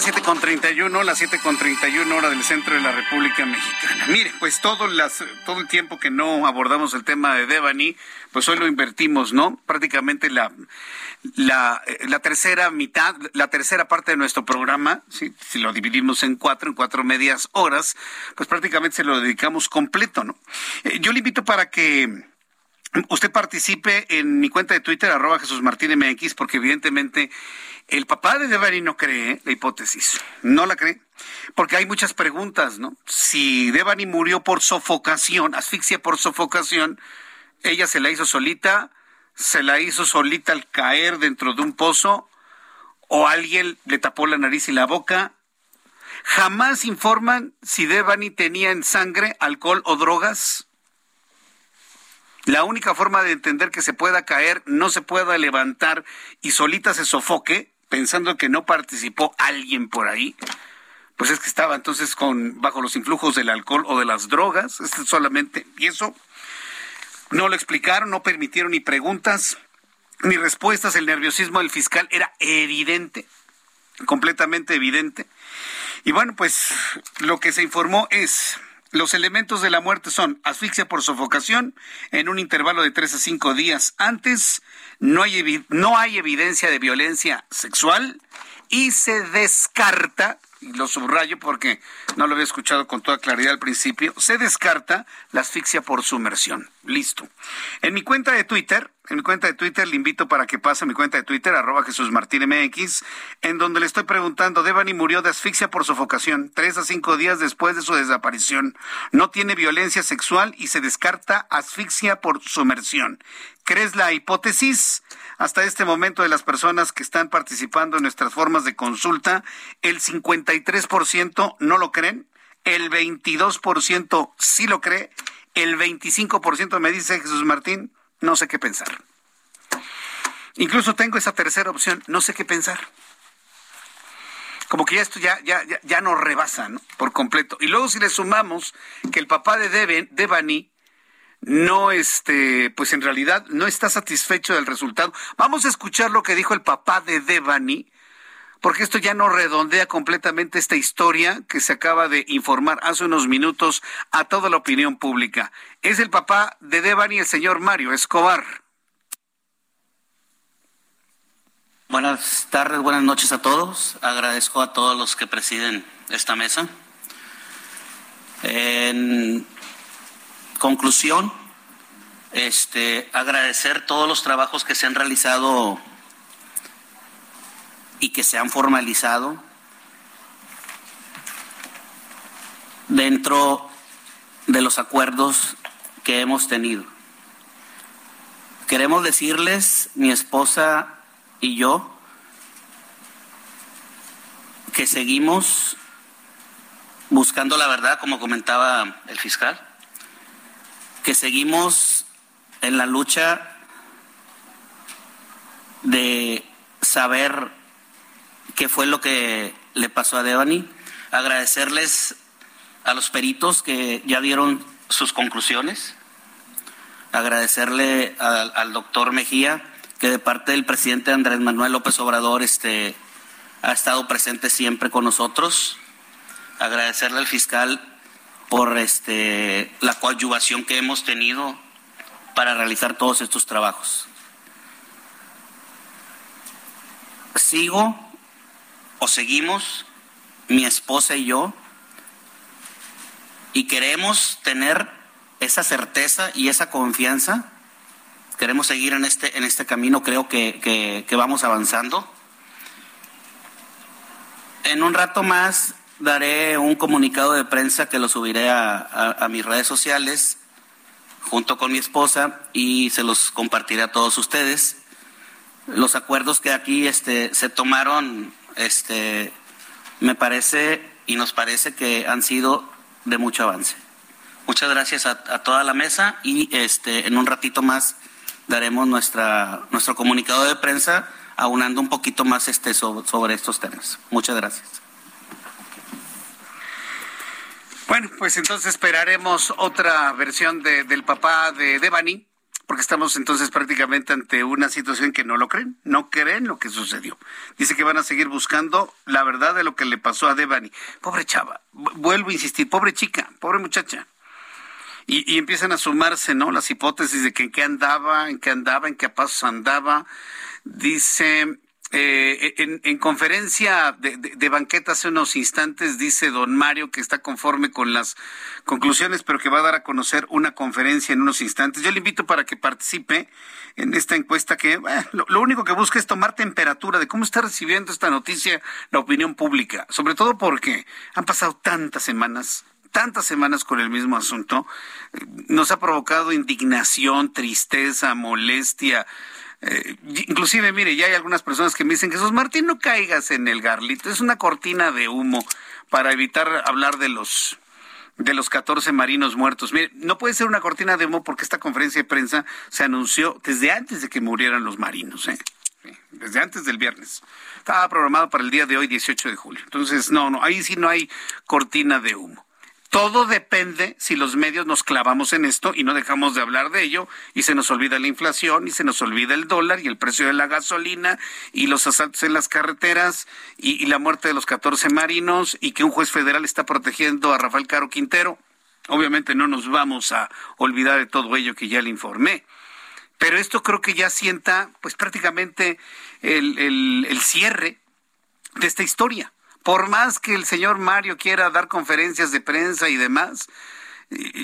Las 7.31, las 7.31 hora del centro de la República Mexicana. Mire, pues todo, las, todo el tiempo que no abordamos el tema de Devani, pues hoy lo invertimos, ¿no? Prácticamente la, la, la tercera mitad, la tercera parte de nuestro programa, ¿sí? si lo dividimos en cuatro, en cuatro medias horas, pues prácticamente se lo dedicamos completo, ¿no? Eh, yo le invito para que usted participe en mi cuenta de Twitter, arroba Jesús Martín MX, porque evidentemente el papá de Devani no cree la hipótesis, no la cree, porque hay muchas preguntas, ¿no? Si Devani murió por sofocación, asfixia por sofocación, ella se la hizo solita, se la hizo solita al caer dentro de un pozo, o alguien le tapó la nariz y la boca. Jamás informan si Devani tenía en sangre alcohol o drogas. La única forma de entender que se pueda caer, no se pueda levantar y solita se sofoque, pensando que no participó alguien por ahí, pues es que estaba entonces con bajo los influjos del alcohol o de las drogas, solamente, y eso no lo explicaron, no permitieron ni preguntas ni respuestas, el nerviosismo del fiscal era evidente, completamente evidente. Y bueno, pues lo que se informó es Los elementos de la muerte son asfixia por sofocación en un intervalo de tres a cinco días antes, no hay, no hay evidencia de violencia sexual y se descarta y lo subrayo porque no lo había escuchado con toda claridad al principio, se descarta la asfixia por sumersión. Listo. En mi cuenta de Twitter, en mi cuenta de Twitter le invito para que pase a mi cuenta de Twitter, arroba Jesús Martín MX, en donde le estoy preguntando, Devani murió de asfixia por sofocación, tres a cinco días después de su desaparición. No tiene violencia sexual y se descarta asfixia por sumersión. ¿Crees la hipótesis? Hasta este momento de las personas que están participando en nuestras formas de consulta, el 53% no lo creen, el 22% sí lo cree, el 25% me dice Jesús Martín, no sé qué pensar. Incluso tengo esa tercera opción, no sé qué pensar. Como que ya esto ya, ya, ya, nos rebasa, ¿no? Por completo. Y luego si le sumamos que el papá de Devani no, este, pues en realidad no está satisfecho del resultado. Vamos a escuchar lo que dijo el papá de Devani, porque esto ya no redondea completamente esta historia que se acaba de informar hace unos minutos a toda la opinión pública. Es el papá de Devani, el señor Mario Escobar. Buenas tardes, buenas noches a todos. Agradezco a todos los que presiden esta mesa. En conclusión, este, agradecer todos los trabajos que se han realizado y que se han formalizado dentro de los acuerdos que hemos tenido. Queremos decirles, mi esposa y yo, que seguimos buscando la verdad, como comentaba el fiscal que seguimos en la lucha de saber qué fue lo que le pasó a Devani, agradecerles a los peritos que ya dieron sus conclusiones, agradecerle al, doctor Mejía que de parte del presidente Andrés Manuel López Obrador este, ha estado presente siempre con nosotros, agradecerle al fiscal por este, la coadyuvación que hemos tenido para realizar todos estos trabajos. Sigo o seguimos, mi esposa y yo, y queremos tener esa certeza y esa confianza. Queremos seguir en este, en este camino, creo que, que vamos avanzando. En un rato más daré un comunicado de prensa que lo subiré a, mis redes sociales junto con mi esposa y se los compartiré a todos ustedes. Los acuerdos que aquí este, se tomaron, este, me parece y nos parece que han sido de mucho avance. Muchas gracias a, toda la mesa y este, en un ratito más daremos nuestra, nuestro comunicado de prensa aunando un poquito más este, sobre estos temas. Muchas gracias. Bueno, pues entonces esperaremos otra versión de, del papá de Devani, porque estamos entonces prácticamente ante una situación que no lo creen, no creen lo que sucedió. Dice que van a seguir buscando la verdad de lo que le pasó a Devani. Pobre chava, vuelvo a insistir, pobre chica, pobre muchacha. Y, empiezan a sumarse, ¿no? Las hipótesis de que en qué andaba, en qué andaba, en qué pasos andaba. Dice, eh, en, conferencia de, banqueta hace unos instantes dice don Mario que está conforme con las conclusiones, pero que va a dar a conocer una conferencia en unos instantes. Yo le invito para que participe en esta encuesta que lo, lo, único que busca es tomar temperatura de cómo está recibiendo esta noticia la opinión pública, sobre todo porque han pasado tantas semanas tantas semanas con el mismo asunto, eh, nos ha provocado indignación, tristeza, molestia, eh, inclusive, mire, ya hay algunas personas que me dicen, Jesús Martín, no caigas en el garlito, es una cortina de humo para evitar hablar de los de los 14 marinos muertos. Mire, no puede ser una cortina de humo porque esta conferencia de prensa se anunció desde antes de que murieran los marinos, ¿eh? desde antes del viernes. Estaba programado para el día de hoy, 18 de julio. Entonces, no, no, ahí sí no hay cortina de humo. Todo depende si los medios nos clavamos en esto y no dejamos de hablar de ello y se nos olvida la inflación y se nos olvida el dólar y el precio de la gasolina y los asaltos en las carreteras y, la muerte de los 14 marinos y que un juez federal está protegiendo a Rafael Caro Quintero. Obviamente no nos vamos a olvidar de todo ello que ya le informé. Pero esto creo que ya sienta pues prácticamente el, el, el cierre de esta historia. Por más que el señor Mario quiera dar conferencias de prensa y demás,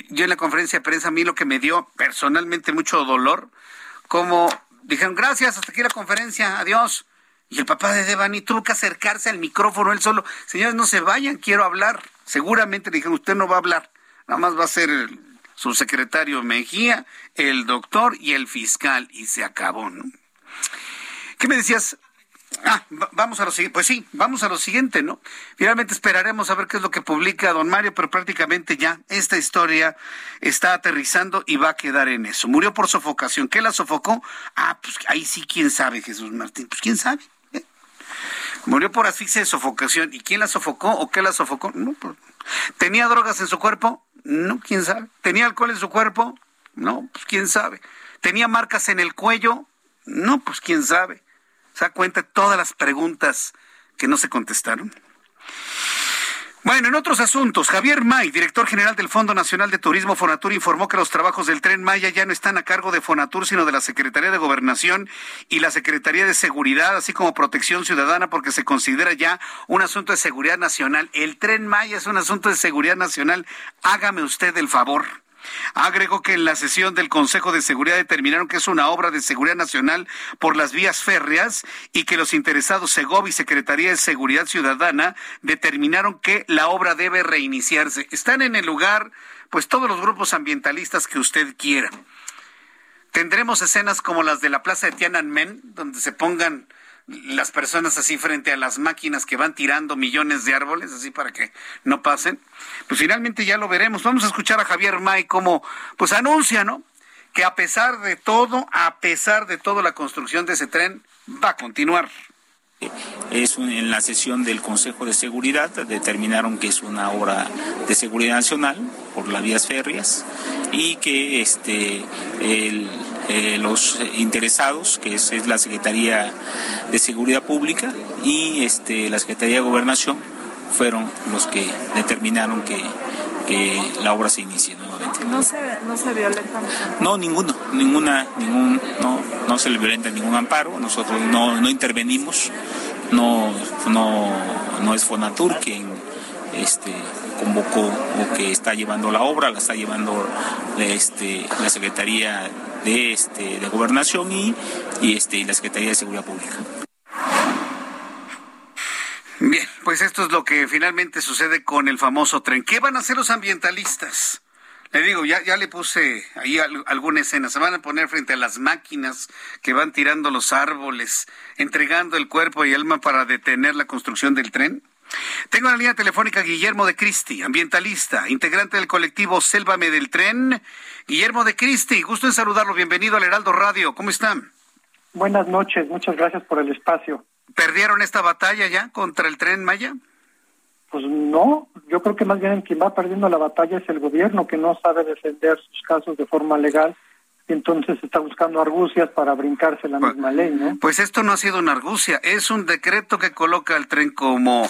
yo en la conferencia de prensa a mí lo que me dio personalmente mucho dolor, como dijeron, gracias, hasta aquí la conferencia, adiós. Y el papá de Devani tuvo que acercarse al micrófono él solo. Señores, no se vayan, quiero hablar. Seguramente le dijeron, usted no va a hablar. Nada más va a ser el subsecretario Mejía, el doctor y el fiscal. Y se acabó, ¿no? ¿Qué me decías? Ah, vamos a lo siguiente. Pues sí, vamos a lo siguiente, ¿no? Finalmente esperaremos a ver qué es lo que publica don Mario, pero prácticamente ya esta historia está aterrizando y va a quedar en eso. Murió por sofocación. ¿Qué la sofocó? Ah, pues ahí sí, quién sabe, Jesús Martín. Pues quién sabe. ¿eh? Murió por asfixia de sofocación. ¿Y quién la sofocó o qué la sofocó? No, pues, ¿Tenía drogas en su cuerpo? No, quién sabe. ¿Tenía alcohol en su cuerpo? No, pues quién sabe. ¿Tenía marcas en el cuello? No, pues quién sabe. ¿Se da cuenta todas las preguntas que no se contestaron? Bueno, en otros asuntos, Javier May, director general del Fondo Nacional de Turismo Fonatur, informó que los trabajos del tren Maya ya no están a cargo de Fonatur, sino de la Secretaría de Gobernación y la Secretaría de Seguridad, así como Protección Ciudadana, porque se considera ya un asunto de seguridad nacional. El tren Maya es un asunto de seguridad nacional. Hágame usted el favor. Agregó que en la sesión del Consejo de Seguridad determinaron que es una obra de seguridad nacional por las vías férreas y que los interesados Segov y Secretaría de Seguridad Ciudadana determinaron que la obra debe reiniciarse. Están en el lugar, pues todos los grupos ambientalistas que usted quiera. Tendremos escenas como las de la Plaza de Tiananmen, donde se pongan las personas así frente a las máquinas que van tirando millones de árboles, así para que no pasen. Pues finalmente ya lo veremos. Vamos a escuchar a Javier May como pues anuncia, ¿no? Que a pesar de todo, a pesar de todo, la construcción de ese tren va a continuar. Es en la sesión del Consejo de Seguridad determinaron que es una obra de seguridad nacional por las vías férreas y que este el eh, los interesados, que es, la Secretaría de Seguridad Pública y este, la Secretaría de Gobernación, fueron los que determinaron que, la obra se inicie nuevamente. ¿No se, no se violenta? No, ninguno, ninguna, ningún, no, no se le violenta ningún amparo, nosotros no, no intervenimos, no, no, no es Fonatur quien este, convocó o que está llevando la obra, la está llevando este, la Secretaría de, este, de Gobernación y, y, este, y la Secretaría de Seguridad Pública. Bien, pues esto es lo que finalmente sucede con el famoso tren. ¿Qué van a hacer los ambientalistas? Le digo, ya, ya le puse ahí alguna escena. Se van a poner frente a las máquinas que van tirando los árboles, entregando el cuerpo y alma para detener la construcción del tren. Tengo en la línea telefónica Guillermo de Cristi, ambientalista, integrante del colectivo Sélvame del Tren. Guillermo de Cristi, gusto en saludarlo. Bienvenido al Heraldo Radio. ¿Cómo están? Buenas noches, muchas gracias por el espacio. ¿Perdieron esta batalla ya contra el tren Maya? Pues no, yo creo que más bien quien va perdiendo la batalla es el gobierno que no sabe defender sus casos de forma legal entonces está buscando argucias para brincarse la pues, misma ley, ¿no? Pues esto no ha sido una argucia, es un decreto que coloca al tren como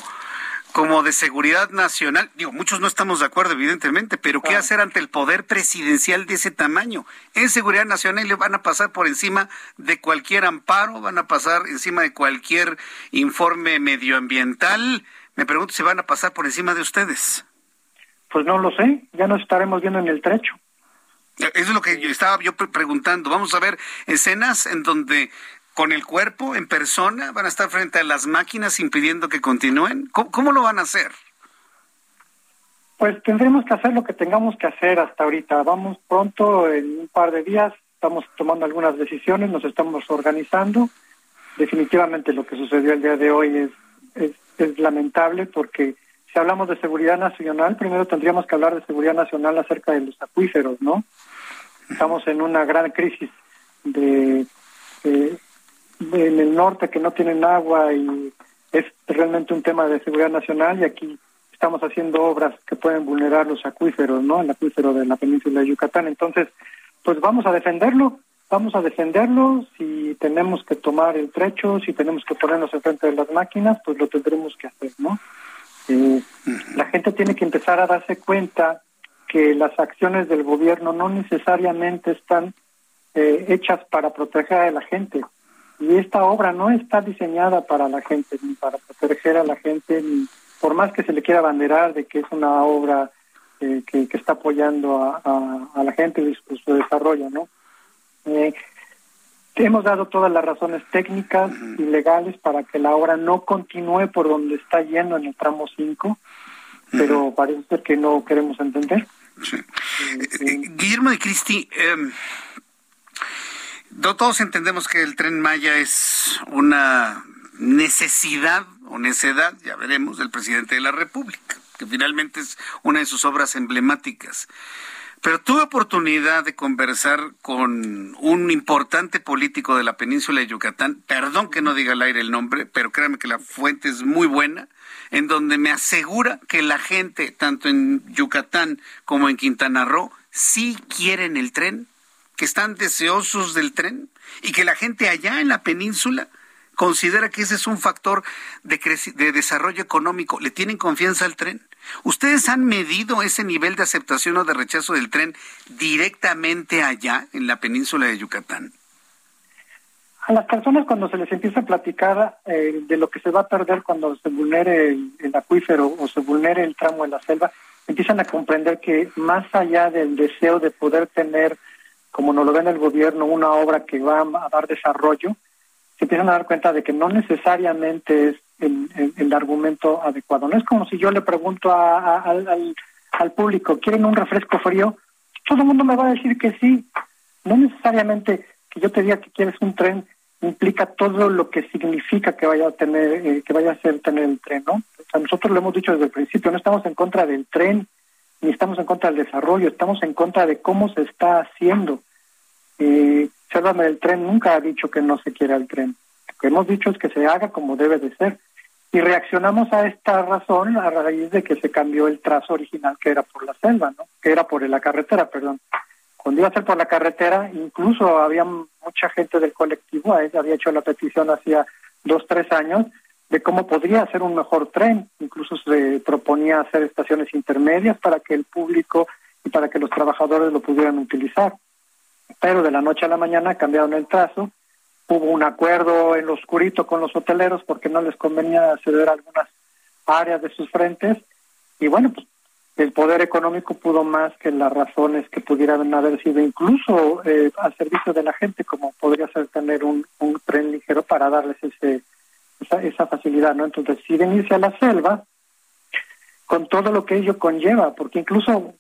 como de seguridad nacional, digo, muchos no estamos de acuerdo, evidentemente, pero ¿qué hacer ante el poder presidencial de ese tamaño? En seguridad nacional le van a pasar por encima de cualquier amparo, van a pasar encima de cualquier informe medioambiental. Me pregunto si van a pasar por encima de ustedes. Pues no lo sé, ya nos estaremos viendo en el trecho. Eso es lo que yo estaba yo preguntando. Vamos a ver escenas en donde con el cuerpo en persona, van a estar frente a las máquinas impidiendo que continúen. ¿Cómo, lo van a hacer? Pues tendremos que hacer lo que tengamos que hacer hasta ahorita. Vamos pronto, en un par de días, estamos tomando algunas decisiones, nos estamos organizando. Definitivamente lo que sucedió el día de hoy es, es lamentable porque si hablamos de seguridad nacional, primero tendríamos que hablar de seguridad nacional acerca de los acuíferos, ¿no? Estamos en una gran crisis de, en el norte que no tienen agua y es realmente un tema de seguridad nacional y aquí estamos haciendo obras que pueden vulnerar los acuíferos, ¿no? El acuífero de la península de Yucatán. Entonces, pues vamos a defenderlo, vamos a defenderlo. Si tenemos que tomar el trecho, si tenemos que ponernos enfrente de las máquinas, pues lo tendremos que hacer, ¿no? La gente tiene que empezar a darse cuenta que las acciones del gobierno no necesariamente están eh, hechas para proteger a la gente. Y esta obra no está diseñada para la gente, ni para proteger a la gente, ni por más que se le quiera banderar de que es una obra eh, que, está apoyando a, la gente y su, desarrollo, ¿no? Eh, hemos dado todas las razones técnicas y legales para que la obra no continúe por donde está yendo en el tramo 5, pero parece ser que no queremos entender. Guillermo de Cristi, em, todos entendemos que el tren Maya es una necesidad o necedad, ya veremos, del presidente de la República, que finalmente es una de sus obras emblemáticas. Pero tuve oportunidad de conversar con un importante político de la península de Yucatán, perdón que no diga al aire el nombre, pero créanme que la fuente es muy buena, en donde me asegura que la gente, tanto en Yucatán como en Quintana Roo, sí quieren el tren, que están deseosos del tren y que la gente allá en la península considera que ese es un factor de, de desarrollo económico. ¿Le tienen confianza al tren? ¿Ustedes han medido ese nivel de aceptación o de rechazo del tren directamente allá en la península de Yucatán? A las personas cuando se les empieza a platicar eh, de lo que se va a perder cuando se vulnere el, acuífero o se vulnere el tramo de la selva, empiezan a comprender que más allá del deseo de poder tener, como nos lo ven el gobierno, una obra que va a dar desarrollo, se empiezan a dar cuenta de que no necesariamente es el, argumento adecuado. No es como si yo le pregunto al, al público, ¿quieren un refresco frío? Todo el mundo me va a decir que sí. No necesariamente que yo te diga que quieres un tren implica todo lo que significa que vaya a tener, eh, que vaya a ser tener el tren, ¿no? O sea, nosotros lo hemos dicho desde el principio, no estamos en contra del tren, ni estamos en contra del desarrollo, estamos en contra de cómo se está haciendo. Eh, Sálvame del tren nunca ha dicho que no se quiera el tren. Lo que hemos dicho es que se haga como debe de ser. Y reaccionamos a esta razón a raíz de que se cambió el trazo original que era por la selva, ¿no? Que era por la carretera, perdón. Cuando iba a ser por la carretera, incluso había mucha gente del colectivo, había hecho la petición hacía dos, tres años, de cómo podría ser un mejor tren. Incluso se proponía hacer estaciones intermedias para que el público y para que los trabajadores lo pudieran utilizar pero de la noche a la mañana cambiaron el trazo. Hubo un acuerdo en lo oscurito con los hoteleros porque no les convenía ceder algunas áreas de sus frentes. Y bueno, pues el poder económico pudo más que las razones que pudieran haber sido incluso eh, al servicio de la gente, como podría ser tener un, tren ligero para darles ese, esa, esa facilidad, ¿no? Entonces, si venirse a la selva, con todo lo que ello conlleva, porque incluso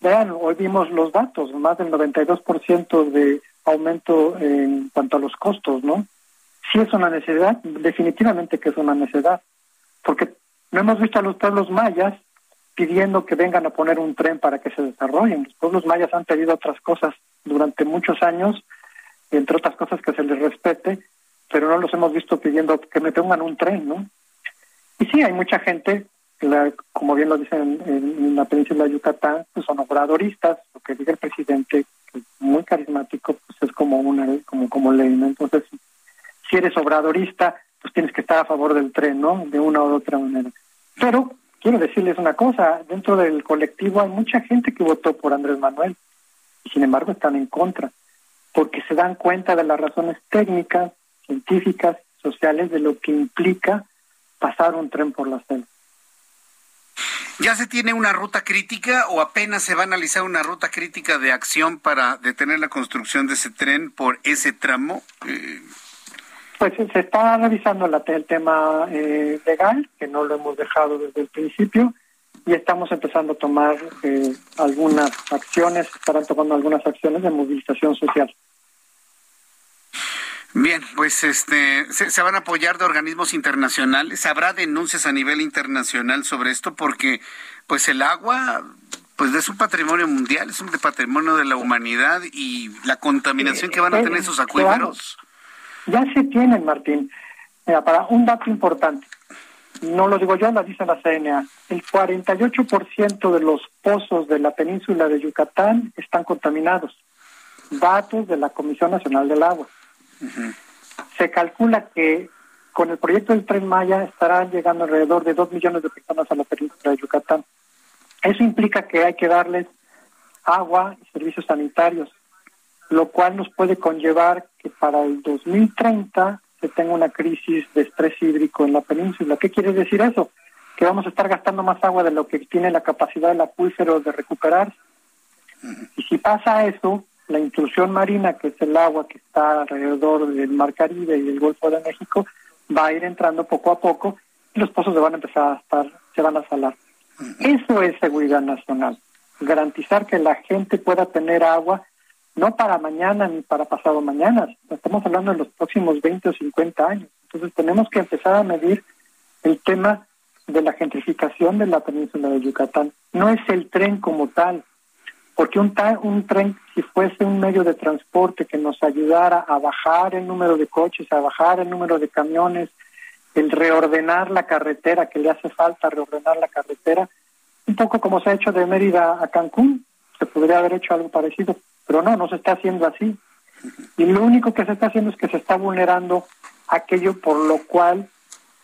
Vean, hoy vimos los datos, más del 92% de aumento en cuanto a los costos, ¿no? Si es una necesidad, definitivamente que es una necesidad, porque no hemos visto a los pueblos mayas pidiendo que vengan a poner un tren para que se desarrollen. Los pueblos mayas han pedido otras cosas durante muchos años, entre otras cosas que se les respete, pero no los hemos visto pidiendo que me pongan un tren, ¿no? Y sí, hay mucha gente como bien lo dicen en, la península de Yucatán, pues son obradoristas, lo que dice el presidente, que es muy carismático, pues es como una como como ley, ¿no? Entonces, si eres obradorista, pues tienes que estar a favor del tren, ¿no? De una u otra manera. Pero quiero decirles una cosa, dentro del colectivo hay mucha gente que votó por Andrés Manuel y sin embargo están en contra, porque se dan cuenta de las razones técnicas, científicas, sociales de lo que implica pasar un tren por la selva. ¿Ya se tiene una ruta crítica o apenas se va a analizar una ruta crítica de acción para detener la construcción de ese tren por ese tramo? Eh, pues se está analizando el tema eh, legal, que no lo hemos dejado desde el principio, y estamos empezando a tomar eh, algunas acciones, estarán tomando algunas acciones de movilización social. Bien, pues este se, van a apoyar de organismos internacionales. Habrá denuncias a nivel internacional sobre esto porque, pues el agua, pues es un patrimonio mundial, es un patrimonio de la humanidad y la contaminación que van a tener esos acuíferos. Ya se tienen, Martín. Mira, para un dato importante, no lo digo yo, lo dice la CNA, el 48% de los pozos de la península de Yucatán están contaminados. Datos de la Comisión Nacional del Agua. Se calcula que con el proyecto del Tren Maya estarán llegando alrededor de dos millones de personas a la península de Yucatán. Eso implica que hay que darles agua y servicios sanitarios, lo cual nos puede conllevar que para el 2030 se tenga una crisis de estrés hídrico en la península. ¿Qué quiere decir eso? Que vamos a estar gastando más agua de lo que tiene la capacidad del acuífero de recuperar. Y si pasa eso, la intrusión marina, que es el agua que está alrededor del Mar Caribe y el Golfo de México, va a ir entrando poco a poco y los pozos se van a empezar a estar, se van a salar. Eso es seguridad nacional. Garantizar que la gente pueda tener agua, no para mañana ni para pasado mañana, estamos hablando de los próximos 20 o 50 años. Entonces tenemos que empezar a medir el tema de la gentrificación de la península de Yucatán. No es el tren como tal, porque un, un tren, si fuese un medio de transporte que nos ayudara a bajar el número de coches, a bajar el número de camiones, el reordenar la carretera, que le hace falta reordenar la carretera, un poco como se ha hecho de Mérida a Cancún, se podría haber hecho algo parecido, pero no, no se está haciendo así. Y lo único que se está haciendo es que se está vulnerando aquello por lo cual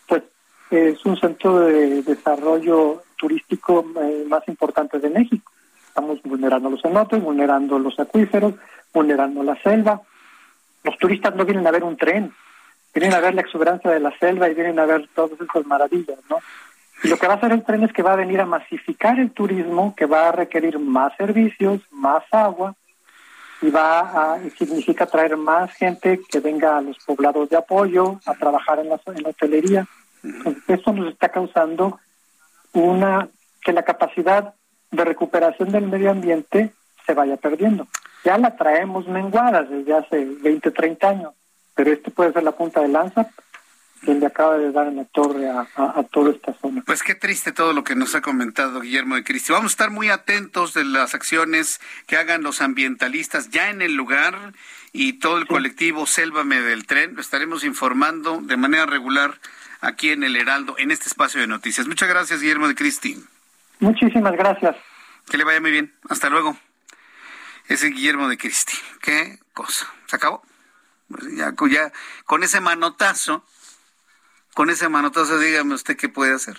pues es un centro de desarrollo turístico eh, más importante de México. Estamos vulnerando los cenotes, vulnerando los acuíferos, vulnerando la selva. Los turistas no vienen a ver un tren, vienen a ver la exuberancia de la selva y vienen a ver todas esas maravillas, ¿no? Y lo que va a hacer el tren es que va a venir a masificar el turismo, que va a requerir más servicios, más agua, y va a significa traer más gente que venga a los poblados de apoyo, a trabajar en la, en la hotelería. Entonces, esto nos está causando una que la capacidad de recuperación del medio ambiente se vaya perdiendo. Ya la traemos menguada desde hace 20, 30 años, pero este puede ser la punta de lanza que le acaba de dar en la torre a, a, toda esta zona. Pues qué triste todo lo que nos ha comentado Guillermo de Cristi. Vamos a estar muy atentos de las acciones que hagan los ambientalistas ya en el lugar y todo el colectivo Sélvame del Tren. Lo estaremos informando de manera regular aquí en el Heraldo, en este espacio de noticias. Muchas gracias, Guillermo de Cristi. Muchísimas gracias. Que le vaya muy bien. Hasta luego. Ese Guillermo de Cristi. Qué cosa. ¿Se acabó? Pues ya, ya, con ese manotazo, con ese manotazo, dígame usted qué puede hacer.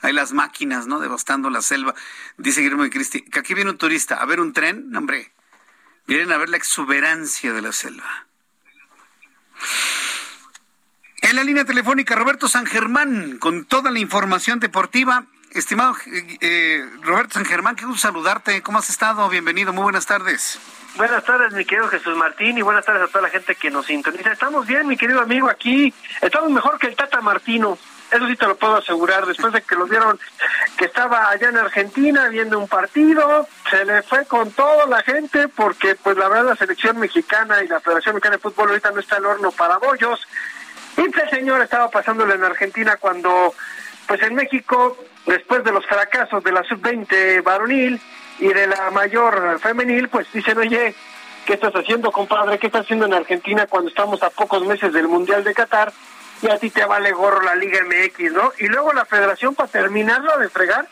Hay las máquinas, ¿no? Devastando la selva. Dice Guillermo de Cristi, que aquí viene un turista a ver un tren, hombre. Vienen a ver la exuberancia de la selva. En la línea telefónica, Roberto San Germán, con toda la información deportiva. Estimado eh, Roberto San Germán, qué gusto saludarte. ¿Cómo has estado? Bienvenido, muy buenas tardes. Buenas tardes, mi querido Jesús Martín, y buenas tardes a toda la gente que nos sintoniza. Estamos bien, mi querido amigo, aquí. Estamos mejor que el Tata Martino. Eso sí te lo puedo asegurar. Después de que lo vieron que estaba allá en Argentina viendo un partido, se le fue con toda la gente porque, pues, la verdad, la selección mexicana y la Federación Mexicana de Fútbol ahorita no está el horno para bollos. Y este señor estaba pasándolo en Argentina cuando, pues, en México después de los fracasos de la sub-20 varonil y de la mayor femenil, pues dicen, oye, ¿qué estás haciendo, compadre? ¿Qué estás haciendo en Argentina cuando estamos a pocos meses del Mundial de Qatar? Y a ti te vale gorro la Liga MX, ¿no? Y luego la federación, para terminarlo de fregar,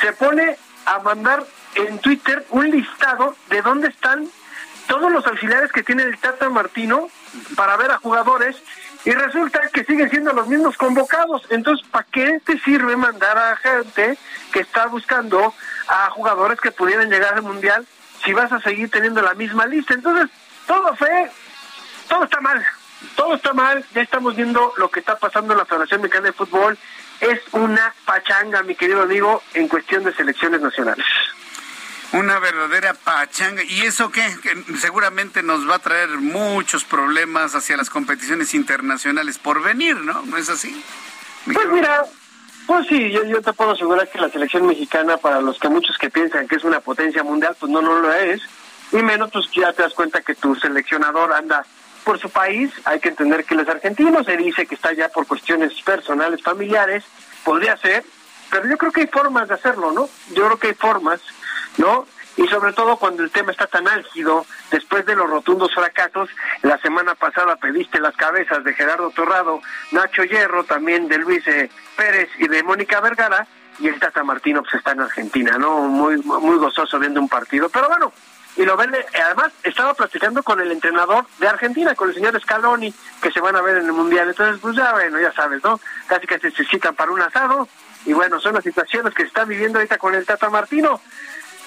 se pone a mandar en Twitter un listado de dónde están todos los auxiliares que tiene el Tata Martino para ver a jugadores y resulta que siguen siendo los mismos convocados. Entonces, ¿para qué te sirve mandar a gente que está buscando a jugadores que pudieran llegar al Mundial si vas a seguir teniendo la misma lista? Entonces, todo fue, todo está mal, todo está mal. Ya estamos viendo lo que está pasando en la Federación Mexicana de Fútbol. Es una pachanga, mi querido amigo, en cuestión de selecciones nacionales. Una verdadera pachanga. ¿Y eso qué? Que seguramente nos va a traer muchos problemas hacia las competiciones internacionales por venir, ¿no? ¿No es así? Pues mira, pues sí, yo, yo te puedo asegurar que la selección mexicana, para los que muchos que piensan que es una potencia mundial, pues no, no lo es. Y menos, pues ya te das cuenta que tu seleccionador anda por su país. Hay que entender que él es argentino, se dice que está allá por cuestiones personales, familiares. Podría ser, pero yo creo que hay formas de hacerlo, ¿no? Yo creo que hay formas ¿no? Y sobre todo cuando el tema está tan álgido, después de los rotundos fracasos, la semana pasada pediste las cabezas de Gerardo Torrado, Nacho Hierro, también de Luis eh, Pérez y de Mónica Vergara, y el Tata Martino pues está en Argentina, ¿no? Muy, muy gozoso viendo un partido. Pero bueno, y lo ven, además estaba platicando con el entrenador de Argentina, con el señor Scaloni, que se van a ver en el Mundial. Entonces, pues ya bueno, ya sabes, ¿no? Casi que se citan para un asado, y bueno, son las situaciones que se están viviendo ahorita con el Tata Martino.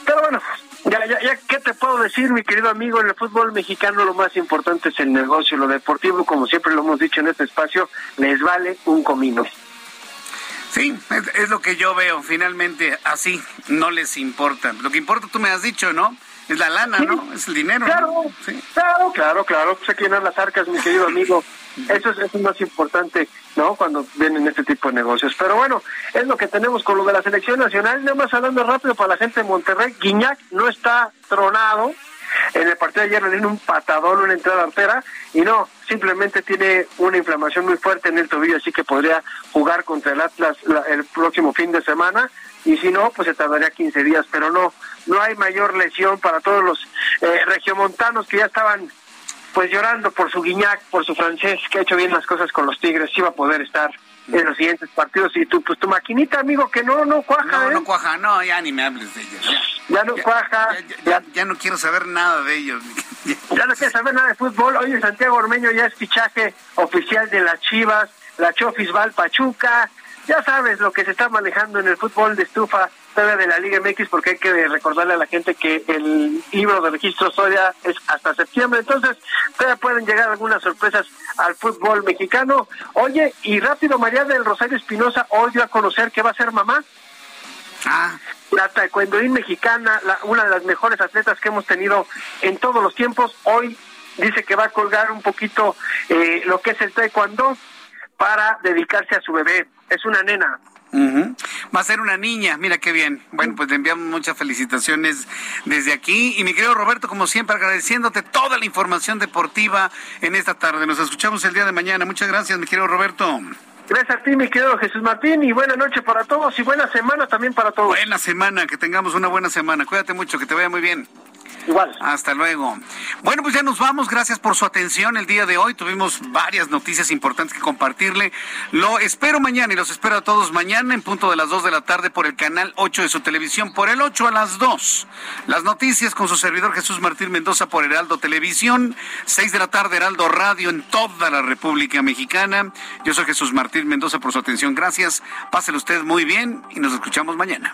Pero bueno, ya, ya, ya, ¿qué te puedo decir, mi querido amigo? En el fútbol mexicano lo más importante es el negocio, lo deportivo, como siempre lo hemos dicho en este espacio, les vale un comino. Sí, es, lo que yo veo, finalmente, así, no les importa. Lo que importa, tú me has dicho, ¿no? Es la lana, ¿no? Es el dinero. Claro, claro, claro, claro. Pues hay las arcas, mi querido amigo. Eso es, eso es más importante, ¿no? Cuando vienen este tipo de negocios. Pero bueno, es lo que tenemos con lo de la selección nacional. Nada más hablando rápido para la gente de Monterrey. Guiñac no está tronado. En el partido de ayer le dieron un patadón, una entrada artera, y no, simplemente tiene una inflamación muy fuerte en el tobillo, así que podría jugar contra el Atlas el próximo fin de semana, y si no, pues se tardaría 15 días, pero no, no hay mayor lesión para todos los eh, regiomontanos que ya estaban pues llorando por su Guiñac, por su francés, que ha hecho bien las cosas con los Tigres, iba a poder estar en los siguientes partidos y tú, pues tu maquinita, amigo, que no, no cuaja. No, ¿eh? no cuaja, no, ya ni me hables de ellos. Ya, no cuaja. Ya, ya, no quiero saber nada de ellos. ya no quiero saber nada de fútbol. Oye, Santiago Ormeño ya es fichaje oficial de las Chivas, la Chofis Val Pachuca. Ya sabes lo que se está manejando en el fútbol de estufa de la Liga MX porque hay que recordarle a la gente que el libro de registro Soria es hasta septiembre, entonces todavía pueden llegar algunas sorpresas al fútbol mexicano. Oye, y rápido, María del Rosario Espinosa hoy dio a conocer que va a ser mamá. Ah. La taekwondoín mexicana, la, una de las mejores atletas que hemos tenido en todos los tiempos, hoy dice que va a colgar un poquito eh, lo que es el taekwondo para dedicarse a su bebé. Es una nena. Va a ser una niña, mira qué bien. Bueno, pues le enviamos muchas felicitaciones desde aquí. Y mi querido Roberto, como siempre, agradeciéndote toda la información deportiva en esta tarde. Nos escuchamos el día de mañana. Muchas gracias, mi querido Roberto. Gracias a ti, mi querido Jesús Martín, y buena noche para todos y buena semana también para todos. Buena semana, que tengamos una buena semana. Cuídate mucho, que te vaya muy bien. Igual. Hasta luego. Bueno, pues ya nos vamos. Gracias por su atención el día de hoy. Tuvimos varias noticias importantes que compartirle. Lo espero mañana y los espero a todos mañana en punto de las 2 de la tarde por el canal 8 de su televisión, por el 8 a las 2. Las noticias con su servidor Jesús Martín Mendoza por Heraldo Televisión, 6 de la tarde Heraldo Radio en toda la República Mexicana. Yo soy Jesús Martín Mendoza por su atención. Gracias. Páselo usted muy bien y nos escuchamos mañana.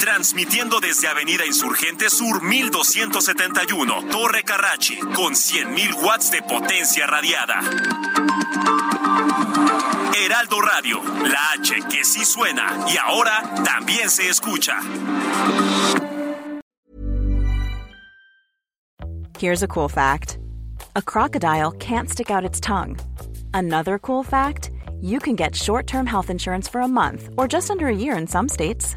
Transmitiendo desde Avenida Insurgente Sur 1271, Torre Carrachi, con 100.000 watts de potencia radiada. Heraldo Radio, la H que sí suena y ahora también se escucha. Here's a cool fact: a crocodile can't stick out its tongue. Another cool fact: you can get short-term health insurance for a month or just under a year in some states.